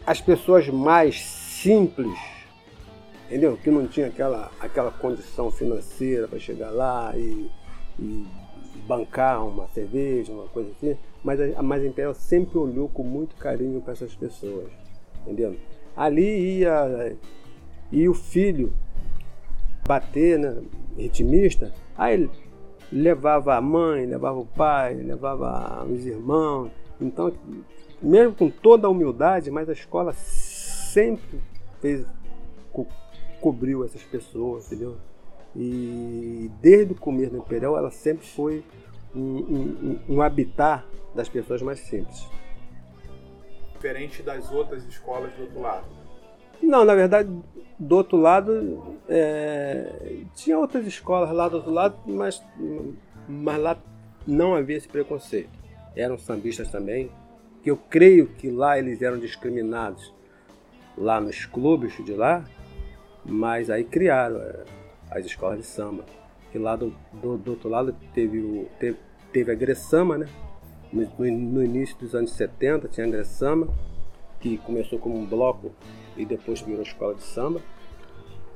as pessoas mais simples, entendeu? Que não tinha aquela, aquela condição financeira para chegar lá e, e, bancar uma cerveja, uma coisa assim. Mas a, mas a Imperial sempre olhou com muito carinho para essas pessoas, entendeu? Ali ia, ia o filho bater, né, ritmista, aí ele levava a mãe, levava o pai, levava os irmãos. Então, mesmo com toda a humildade, mas a escola sempre fez, co cobriu essas pessoas, entendeu? E desde o começo do Imperial, ela sempre foi um, um, um habitat das pessoas mais simples. Diferente das outras escolas do outro lado. Não, na verdade, do outro lado, é, tinha outras escolas lá do outro lado, mas, mas lá não havia esse preconceito. Eram sambistas também, que eu creio que lá eles eram discriminados, lá nos clubes de lá, mas aí criaram é, as escolas de samba. Que lá do, do, do outro lado teve, o, teve, teve a Gressama, né? No, no, início dos anos 70 tinha a Gressama, que começou como um bloco e depois virou escola de samba.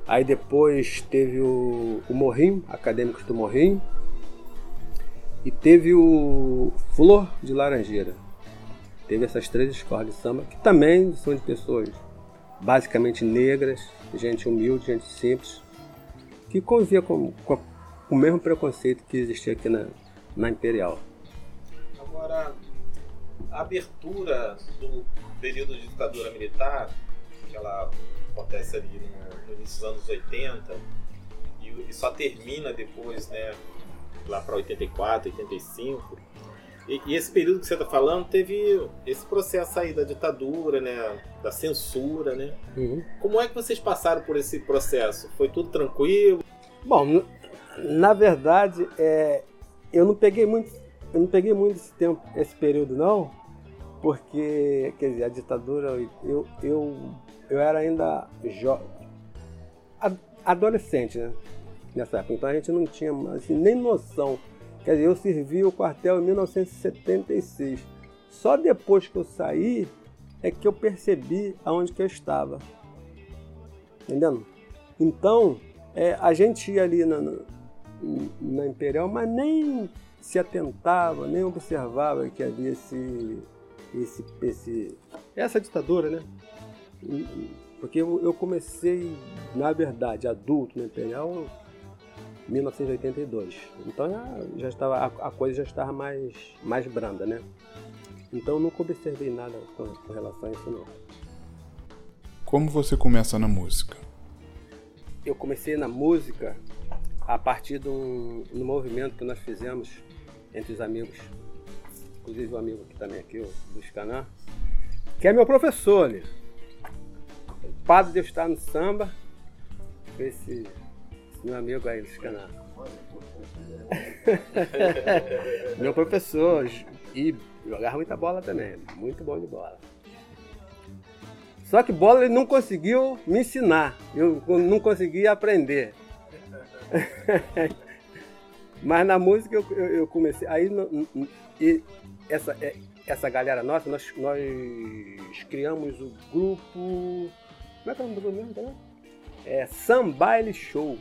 Aí depois teve o, o Morrinho, Acadêmicos do Morrinho. E teve o Flor de Laranjeira. Teve essas três escolas de samba, que também são de pessoas basicamente negras, gente humilde, gente simples, que convivia com, com, com o mesmo preconceito que existia aqui na, na Imperial. Agora, a abertura do período de ditadura militar que ela acontece ali no, no início dos anos 80 e, e só termina depois, né, lá para 84, 85. E, e, esse período que você está falando teve esse processo aí da ditadura, né? Da censura, né? Uhum. Como é que vocês passaram por esse processo? Foi tudo tranquilo? Bom, na verdade, é, eu não peguei muito, eu não peguei muito esse tempo, esse período não, porque, quer dizer, a ditadura, eu, eu, eu era ainda jovem, adolescente, né? Nessa época, então a gente não tinha assim, nem noção Quer dizer, eu servi o quartel em 1976. Só depois que eu saí é que eu percebi aonde que eu estava. Entendendo? Então, é, a gente ia ali na, na Imperial, mas nem se atentava, nem observava que havia esse, esse, esse essa ditadura, né? Porque eu, eu comecei, na verdade, adulto na Imperial 1982. Então já, já estava, a, a, coisa já estava mais, mais branda, né? Então eu nunca observei nada com, com relação a isso não. Como você começa na música? Eu comecei na música a partir de um, um movimento que nós fizemos entre os amigos, inclusive o um amigo que também aqui, o Luiz Canã, que é meu professor ali. O padre de estar no samba, esse meu amigo aí desse canal. meu professor e jogava muita bola também, muito bom de bola. Só que bola ele não conseguiu me ensinar, eu não consegui aprender. Mas na música eu, eu, eu comecei. Aí e essa, é, essa galera nossa, nós, nós criamos o grupo. Como é que é o nome do grupo mesmo? É Sambaile Show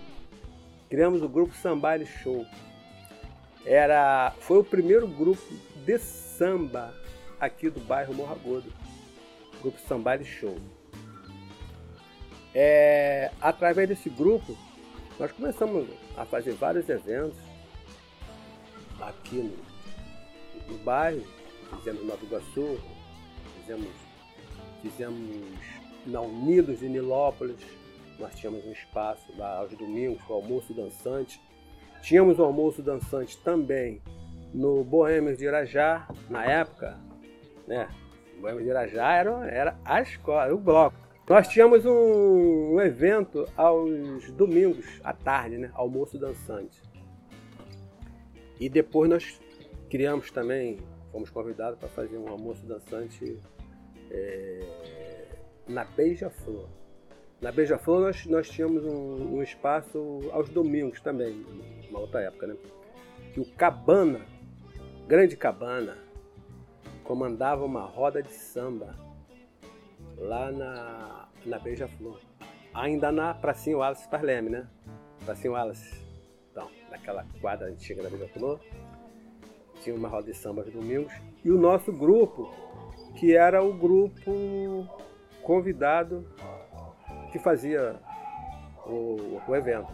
criamos o grupo Sambaile Show. Era, foi o primeiro grupo de samba aqui do bairro Morragodo. Grupo Sambaile Show. É, através desse grupo, nós começamos a fazer vários eventos aqui no, no bairro. Fizemos em Nova Iguaçu, fizemos, fizemos na Unidos em Nilópolis, nós tínhamos um espaço lá aos domingos com o almoço dançante. Tínhamos o almoço dançante também no Boêmios de Irajá, na época, né? Boêmios de Irajá era, era a escola, o bloco. Nós tínhamos um, um evento aos domingos à tarde, né? Almoço dançante. E depois nós criamos também, fomos convidados para fazer um almoço dançante é, na Beija-Flor. Na Beija-Flor nós, nós tínhamos um, um, espaço aos domingos também, uma outra época, né? Que o Cabana, Grande Cabana, comandava uma roda de samba lá na, na Beija-Flor. Ainda na Pracinha Wallace Parleme, né? Pracinha Wallace. Naquela quadra antiga da Beija-Flor. Tinha uma roda de samba aos domingos. E o nosso grupo, que era o grupo convidado que fazia o, o evento.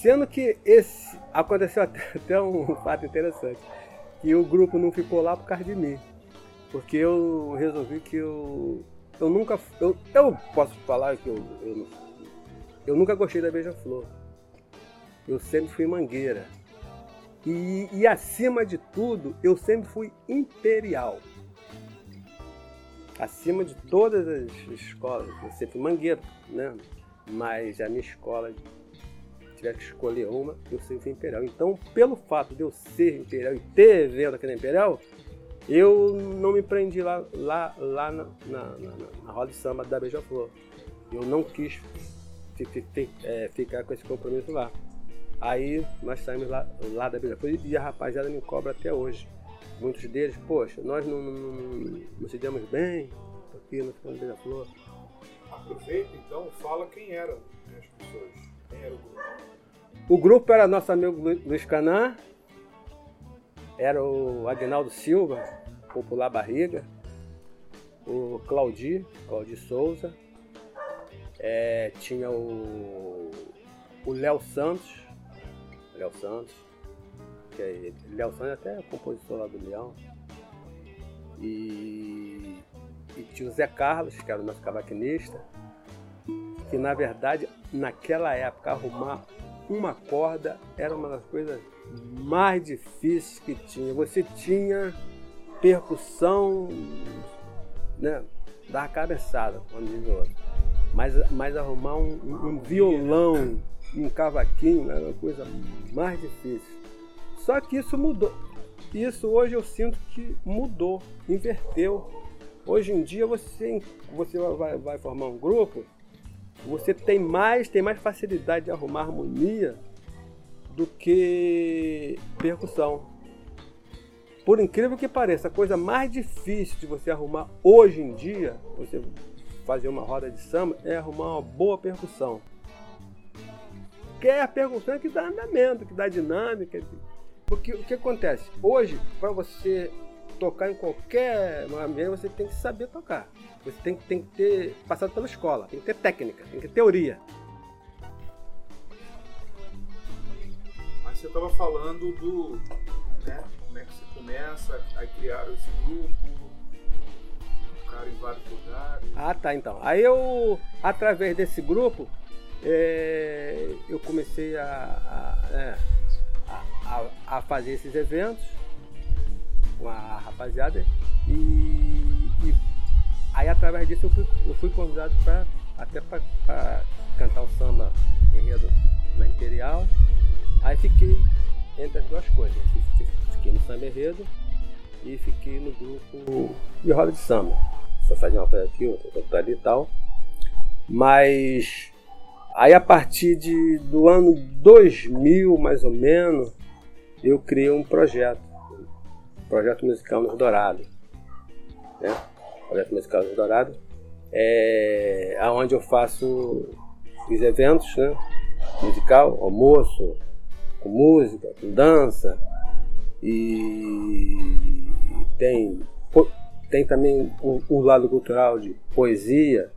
Sendo que esse aconteceu até, até, um fato interessante, que o grupo não ficou lá por causa de mim, porque eu resolvi que eu eu nunca eu, eu posso falar que eu, eu, eu nunca gostei da beija-flor. Eu sempre fui mangueira. E, e acima de tudo, eu sempre fui imperial acima de todas as escolas. Eu sempre mangueiro, né? Mas a minha escola, tiver que escolher uma, eu sempre fui imperial. Então, pelo fato de eu ser imperial e ter evento aqui na Imperial, eu não me prendi lá, lá, lá na, na, na, na roda de samba da Beija-Flor. Eu não quis é, ficar com esse compromisso lá. Aí nós saímos lá, lá da Beija-Flor e a rapaziada me cobra até hoje muitos deles, poxa, nós não, não, não se demos bem, aqui no Ficando Beija-Flor. Aproveita então, fala quem eram né, as pessoas, quem era o grupo. O grupo era nosso amigo Luiz Canã, era o Agnaldo Silva, popular Barriga, o Claudi, Claudi Souza, é, tinha o Léo Santos, Léo Santos, que é Léo Santos até é compositor lá do Leão. E, e tinha o Zé Carlos, que era o nosso cavaquinista, que na verdade, naquela época, arrumar uma corda era uma das coisas mais difíceis que tinha. Você tinha percussão, né? Da cabeçada, o outro. Mas, mas arrumar um, um violão, um cavaquinho era uma coisa mais difícil. Só que isso mudou. Isso hoje eu sinto que mudou, inverteu. Hoje em dia você, você vai, vai formar um grupo, você tem mais, tem mais facilidade de arrumar harmonia do que percussão. Por incrível que pareça, a coisa mais difícil de você arrumar hoje em dia, você fazer uma roda de samba, é arrumar uma boa percussão. Que a percussão que dá andamento, que dá dinâmica. Porque o que acontece? Hoje, para você tocar em qualquer ambiente, você tem que saber tocar. Você tem, tem que ter passado pela escola, tem que ter técnica, tem que ter teoria. Mas você estava falando do. Né, como é que você começa a criar esse grupo, tocar em vários lugares. Ah, tá, então. Aí eu, através desse grupo, é, eu comecei a, a, é, a, a, fazer esses eventos com a rapaziada e, e aí através disso eu fui, eu fui convidado para até para cantar o samba enredo na Imperial. Aí fiquei entre as duas coisas. Fiquei no samba enredo e fiquei no grupo de roda de samba. Só fazia uma coisa aqui, outra ali e tal. Mas aí a partir de, do ano 2000, mais ou menos, eu criei um projeto. Um projeto musical no Dourado. Né? Projeto musical no Dourado. É onde eu faço os eventos, né? Musical, almoço, com música, com dança. E tem, tem também o, o lado cultural de poesia.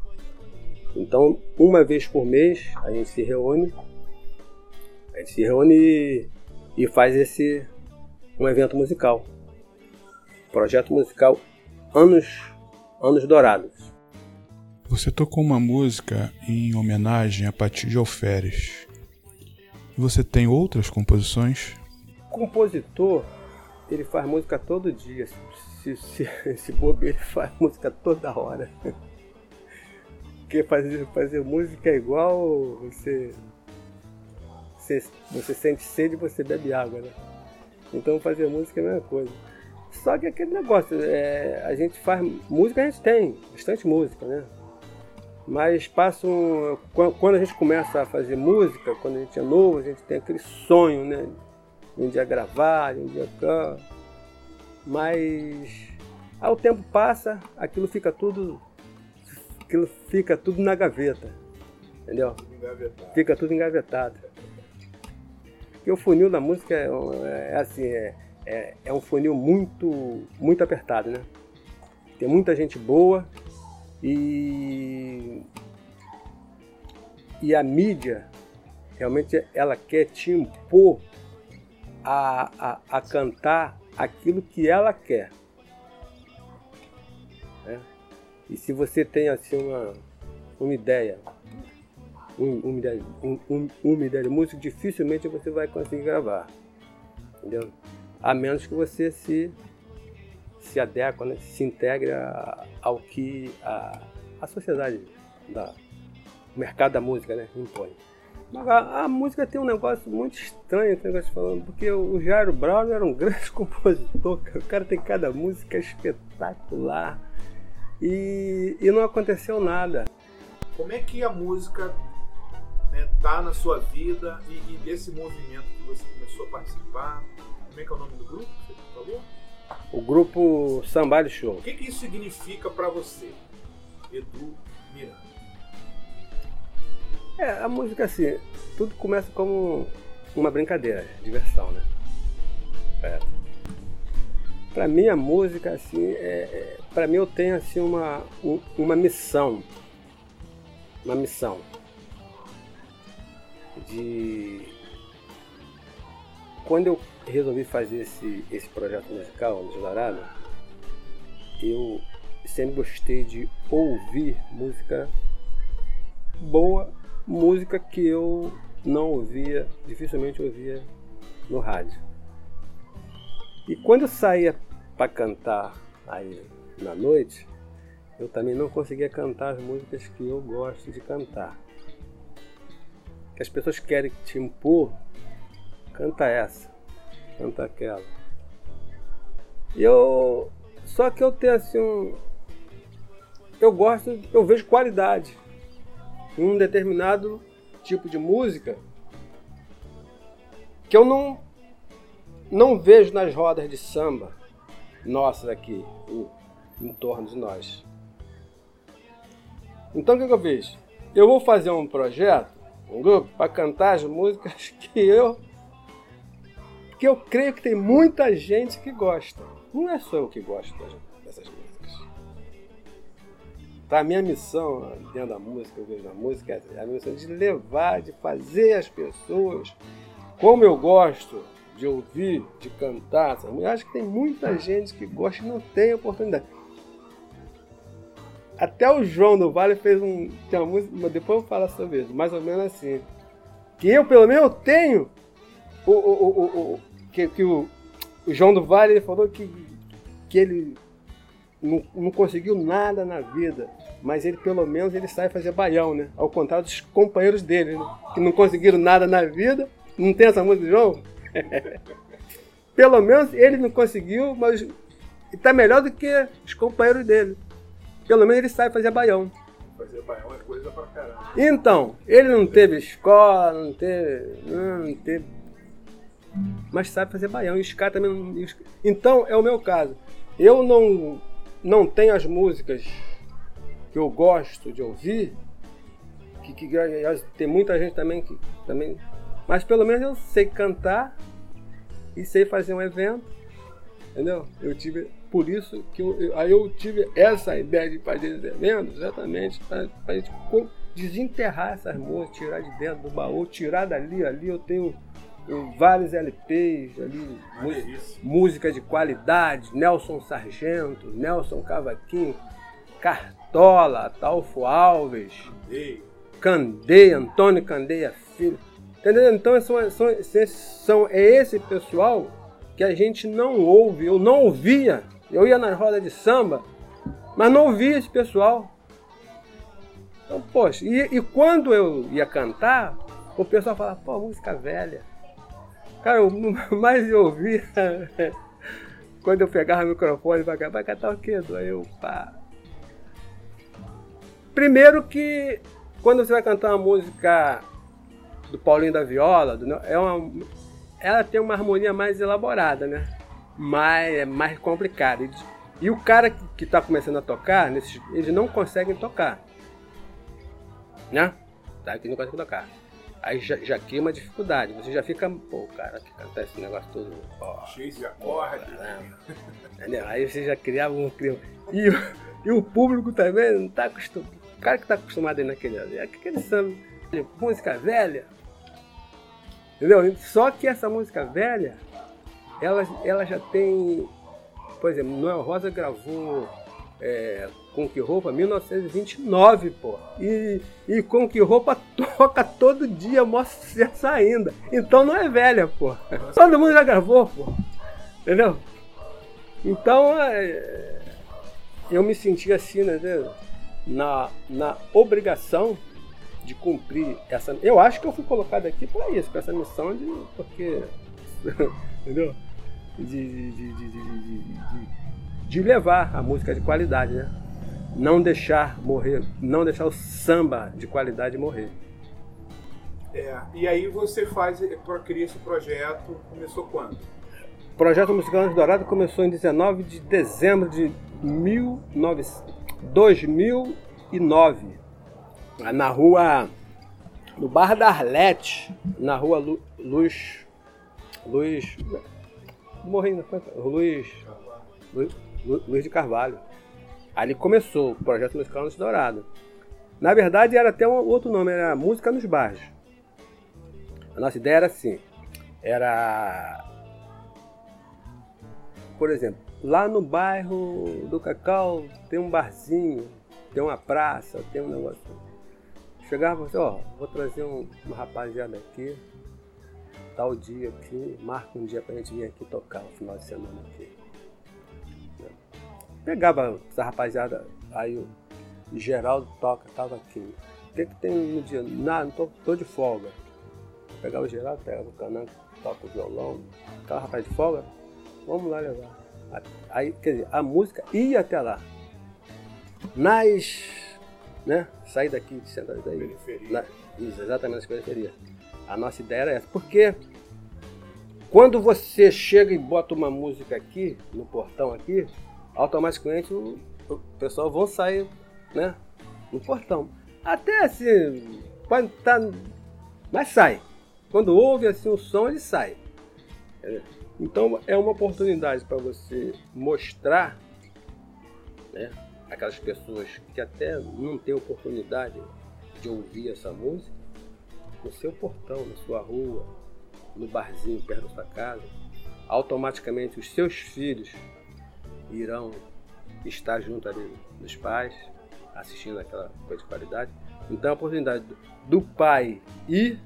Então, uma vez por mês, a gente se reúne. A gente se reúne e faz esse um evento musical. Projeto musical Anos Anos Dourados. Você tocou uma música em homenagem a Pati de Alferes. E você tem outras composições? Compositor, ele faz música todo dia. Se, se, se bobeira, ele faz música toda hora. Porque fazer, fazer música é igual você você, você sente sede e você bebe água, né? Então fazer música é a mesma coisa. Só que aquele negócio, é, a gente faz música, a gente tem bastante música, né? Mas passa um, quando a gente começa a fazer música, quando a gente é novo, a gente tem aquele sonho, né? Um dia gravar, um dia cá. Mas ao tempo passa, aquilo fica tudo aquilo fica tudo na gaveta. Entendeu? Fica tudo engavetado. Porque o funil da música é, é, é assim, é, é, é, um funil muito, muito apertado, né? Tem muita gente boa e, e a mídia realmente ela quer te impor a, a, a cantar aquilo que ela quer. E se você tem assim uma, uma ideia um, uma, ideia, um, um, uma ideia de música, dificilmente você vai conseguir gravar. Entendeu? A menos que você se, se adequa, né? se integre ao que a, a sociedade, da, o mercado da música né? impõe. Mas a, a, música tem um negócio muito estranho, esse negócio falando, porque o Jairo Brown era um grande compositor, o cara tem cada música espetacular. E, e não aconteceu nada. Como é que a música né, tá na sua vida e, e, desse movimento que você começou a participar. Como é que é o nome do grupo que você falou? O grupo Sambari Show. O que, que isso significa para você, Edu Miranda? É, a música assim, tudo começa como uma brincadeira, diversão, né? É. Para mim a música assim, é, é para mim eu tenho assim uma, uma missão, uma missão de quando eu resolvi fazer esse, esse projeto musical no Dourado, eu sempre gostei de ouvir música boa, música que eu não ouvia, dificilmente ouvia no rádio. E quando eu saía para cantar aí na noite, eu também não conseguia cantar as músicas que eu gosto de cantar. Que as pessoas querem te impor, canta essa, canta aquela. E eu. Só que eu tenho assim um. Eu gosto, eu vejo qualidade em um determinado tipo de música que eu não, não vejo nas rodas de samba nossas aqui, em, em torno de nós. Então o que, que eu fiz? Eu vou fazer um projeto, um grupo, para cantar as músicas que eu. que eu creio que tem muita gente que gosta. Não é só eu que gosto dessas músicas. Para a minha missão dentro da música, eu vejo na música, é a missão de levar, de fazer as pessoas como eu gosto de ouvir, de cantar, eu acho que tem muita gente que gosta e não tem oportunidade. Até o João do Vale fez um. Tem uma música, depois eu falar sobre isso, mais ou menos assim. Que eu, pelo menos, tenho. O, o, o, o que, que o, o João do Vale ele falou que, que ele não, não conseguiu nada na vida, mas ele pelo menos ele sai fazer baião, né? Ao contrário dos companheiros dele, né? que não conseguiram nada na vida. Não tem essa música do João? pelo menos ele não conseguiu, mas está melhor do que os companheiros dele. Pelo menos ele sabe fazer baião. Fazer baião é coisa pra caramba. Então, ele não teve escola, não teve. Não, teve. Mas sabe fazer baião. E os caras também não. Então, é o meu caso. Eu não, não tenho as músicas que eu gosto de ouvir. Que, que, tem muita gente também que. Também, mas pelo menos eu sei cantar e sei fazer um evento. Entendeu? Eu tive por isso que eu, aí eu tive essa ideia de fazer esse evento, exatamente para a gente desenterrar essas músicas, tirar de dentro do baú, tirar dali, ali eu tenho vários LPs ali, música de qualidade, Nelson Sargento, Nelson Cavaquinho, Cartola, Atalfo Alves, Candeia, Antônio Candeia Filho. Entendeu? Então são, são, são, é esse pessoal que a gente não ouve, eu não ouvia eu ia nas rodas de samba, mas não ouvia esse pessoal. Então, poxa, e, e quando eu ia cantar, o pessoal falava, pô, música velha. Cara, o mais eu ouvia quando eu pegava o microfone vai, vai cantar o quê? Aí eu, pá. Primeiro que quando você vai cantar uma música do Paulinho da Viola, do, é uma, ela tem uma harmonia mais elaborada, né? mais, é mais complicado. E o cara que está começando a tocar, nesses, eles não conseguem tocar. Né? Tá? Que não consegue tocar. Aí já, já cria uma dificuldade. Você já fica, pô, cara, que canta esse negócio todo. Ó, Cheio de acorde. Entendeu? Aí você já criava um clima. E, e o público também não está acostumado. O cara que está acostumado aí naquele. É aquele samba. Música velha. Entendeu? Só que essa música velha ela, ela já tem, por exemplo, Noel Rosa gravou é, Com Que Roupa 1929, pô. E, e Com Que Roupa toca todo dia, mostra sucesso ainda. Então não é velha, pô. Todo mundo já gravou, pô. Entendeu? Então é, eu me senti assim, né? Na, na obrigação de cumprir essa. Eu acho que eu fui colocado aqui para isso, para essa missão de. Porque. Entendeu? de, de, de, de, levar a música de qualidade, né? Não deixar morrer, não deixar o samba de qualidade morrer. É, e aí você faz, cria esse projeto, começou quando? O projeto Musical Dourado começou em 19 de dezembro de 19, 2009, na rua, no Bar da Arlete, na rua Lu, Luz, Luz, morrendo, Luiz, Luiz, Luiz de Carvalho. Ali começou o projeto musical no Dourado. Na verdade, era até um outro nome, era Música nos Bairros. A nossa ideia era assim, era... Por exemplo, lá no bairro do Cacau tem um barzinho, tem uma praça, tem um negócio. Chegava assim, ó, vou trazer um, uma rapaziada aqui, tal dia aqui, marca um dia pra gente vir aqui tocar no final de semana aqui. Pegava essa rapaziada, aí o Geraldo toca, tava aqui. O que, que tem no dia? Nada, não tô, tô de folga. Pegava o Geraldo, pegava o cananco, toca o violão, aquela rapaz de folga, vamos lá levar. Aí, quer dizer, a música ia até lá. Nas. Né? Sair daqui de Santa daí. Periferia. Na, isso, exatamente nas periferias. A nossa ideia era essa. Porque quando você chega e bota uma música aqui, no portão aqui, automaticamente o, o pessoal vão sair, né? No portão. Até assim, quando tá. Mas sai. Quando ouve assim o som, ele sai. Então é uma oportunidade para você mostrar né, aquelas pessoas que até não têm oportunidade de ouvir essa música no seu portão, na sua rua, no barzinho perto da sua casa. Automaticamente os seus filhos irão estar junto ali dos pais, assistindo aquela coisa de qualidade. Então a oportunidade do pai ir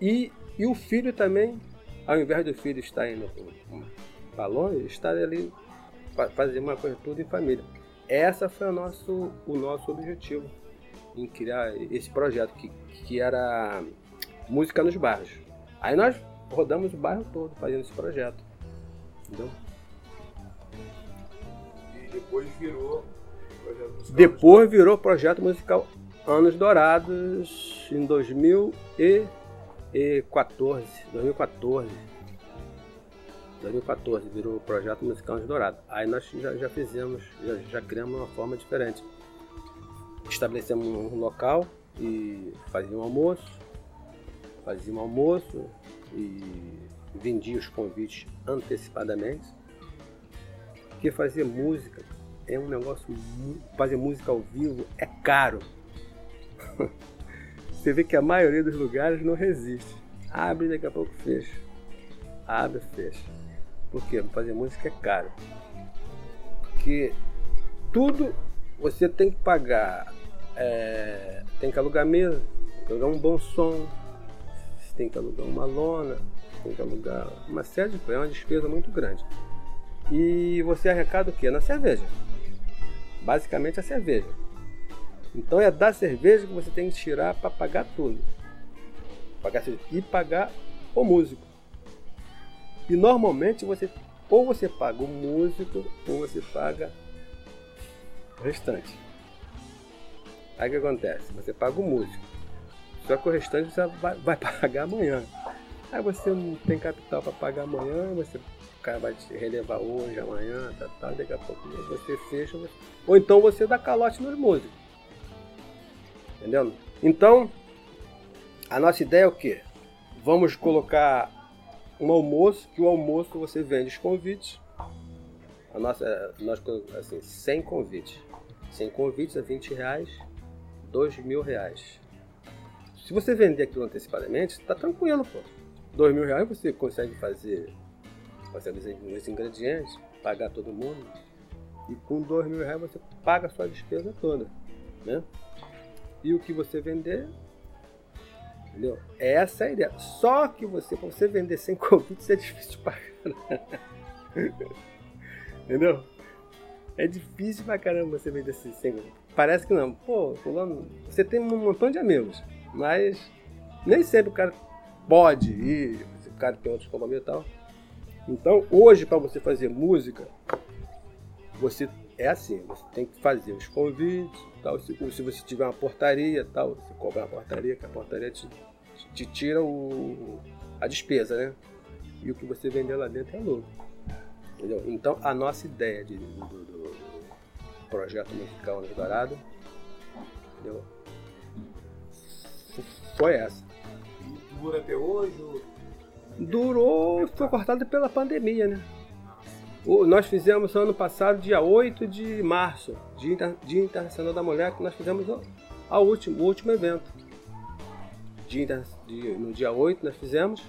e, e o filho também, ao invés do filho estar indo para longe, estar ali fazer uma coisa tudo em família. Essa foi o nosso, o nosso objetivo em criar esse projeto, que, que era música nos bairros. Aí nós rodamos o bairro todo fazendo esse projeto. Entendeu? E depois virou projeto musical. Depois virou projeto musical Anos Dourados em 2014. 2014. 2014 virou projeto musical Anos Dourados. Aí nós já, já fizemos, já, já criamos uma forma diferente. Estabelecemos um local e fazia um almoço, fazia um almoço e vendia os convites antecipadamente. Porque fazer música é um negócio. Fazer música ao vivo é caro. Você vê que a maioria dos lugares não resiste. Abre e daqui a pouco fecha. Abre e fecha. Por quê? Fazer música é caro. Porque tudo você tem que pagar. é, tem que alugar mesa, alugar um bom som, tem que alugar uma lona, tem que alugar uma série de coisas, é uma despesa muito grande. E você arrecada o quê? Na cerveja. Basicamente a cerveja. Então é da cerveja que você tem que tirar para pagar tudo. Pagar e pagar o músico. E normalmente você ou você paga o músico ou você paga o restante. Aí o que acontece? Você paga o músico. Só que o restante você vai, vai pagar amanhã. Aí você não tem capital para pagar amanhã, você, o cara vai te relevar hoje, amanhã, tá, tá, daqui a pouco você fecha. você- Ou então você dá calote nos músicos. Entendeu? Então, a nossa ideia é o quê? Vamos colocar um almoço, que o almoço você vende os convites. A nossa, nós, assim, 100 convites. 100 convites a 20 reais, 2 mil reais. Se você vender aquilo antecipadamente, tá tranquilo, pô. 2 mil reais você consegue fazer, fazer os ingredientes, pagar todo mundo. E com 2 mil reais você paga a sua despesa toda, né? E o que você vender, entendeu? Essa é a ideia. Só que você, para você vender sem convites, é difícil de pagar. entendeu? É difícil pra caramba você vender sem convite. Parece que não. Pô, fulano, você tem um montão de amigos, mas nem sempre o cara pode ir, o cara tem outros compromissos e tal. Então, hoje, para você fazer música, você é assim, você tem que fazer os convites, tal. Se, se você tiver uma portaria, tal, você cobra uma portaria, que a portaria te, te tira o, a despesa, né? E o que você vender lá dentro é lucro. Entendeu? Então, a nossa ideia de, do, do- do projeto musical no Dourado entendeu? foi essa. E dura até hoje? ou- Durou, foi cortado pela pandemia, né? Nós fizemos ano passado, dia 8 de março, Dia, Dia Internacional da Mulher, que nós fizemos o, a último, o último evento. Dia no dia 8 nós fizemos,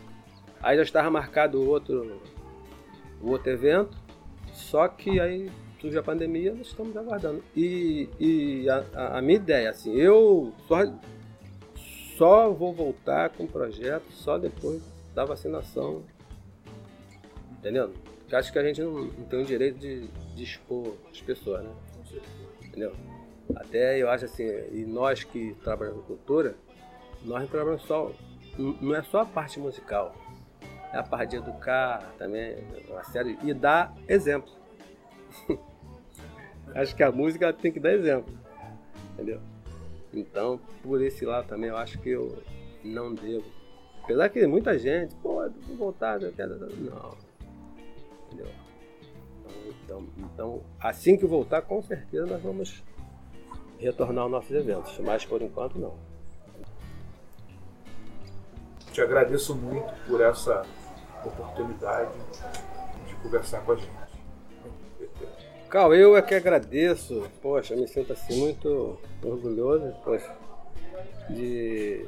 aí já estava marcado o outro, o outro evento, só que aí surgiu a pandemia, nós estamos aguardando. E, e a, a- a minha ideia, assim, eu sou, só vou voltar com o projeto só depois da vacinação. Entendeu? Acho que a gente não, não tem o direito de, de expor as pessoas, né? Entendeu? Até eu acho assim, e nós que trabalhamos com cultura, nós trabalhamos só. Não é só a parte musical. É a parte de educar também, uma série, e dar exemplo. acho que a música tem que dar exemplo. Entendeu? Então, por esse lado também, eu acho que eu não devo. Apesar que muita gente, pô, vou voltar. Não. Entendeu? Então, então, assim que voltar, com certeza nós vamos retornar aos nossos eventos. Mas por enquanto, não. Te agradeço muito por essa oportunidade de conversar com a gente. Cal, eu é que agradeço. Poxa, me sinto assim muito orgulhoso poxa, de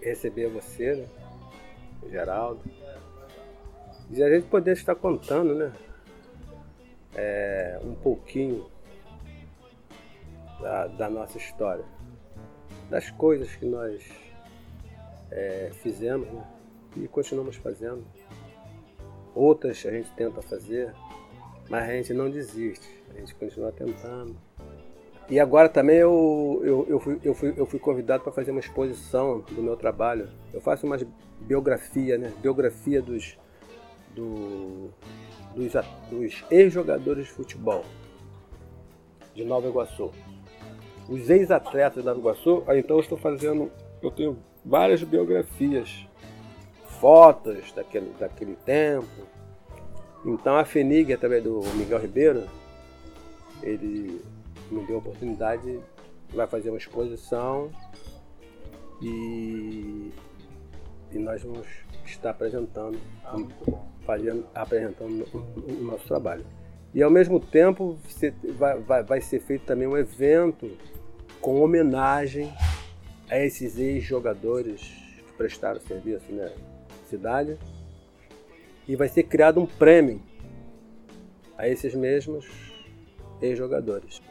receber você, né? Geraldo. De a gente poder estar contando, né? É, um pouquinho da, da, nossa história, das coisas que nós é, fizemos né? e continuamos fazendo. Outras a gente tenta fazer, mas a gente não desiste, a gente continua tentando. E agora também eu, eu, eu, fui, eu, fui, eu fui convidado para fazer uma exposição do meu trabalho. Eu faço uma biografia, né? Biografia dos, do, dos, dos ex-jogadores de futebol de Nova Iguaçu. Os ex-atletas da Nova Iguaçu, então eu estou fazendo, eu tenho várias biografias, fotos daquele, daquele tempo, então a FENIG, através do Miguel Ribeiro, ele me deu a oportunidade, vai fazer uma exposição e, e nós vamos estar apresentando, fazendo, apresentando o, nosso trabalho. E ao mesmo tempo vai, vai, vai ser feito também um evento com homenagem a esses ex-jogadores que prestaram serviço na cidade e vai ser criado um prêmio a esses mesmos ex-jogadores.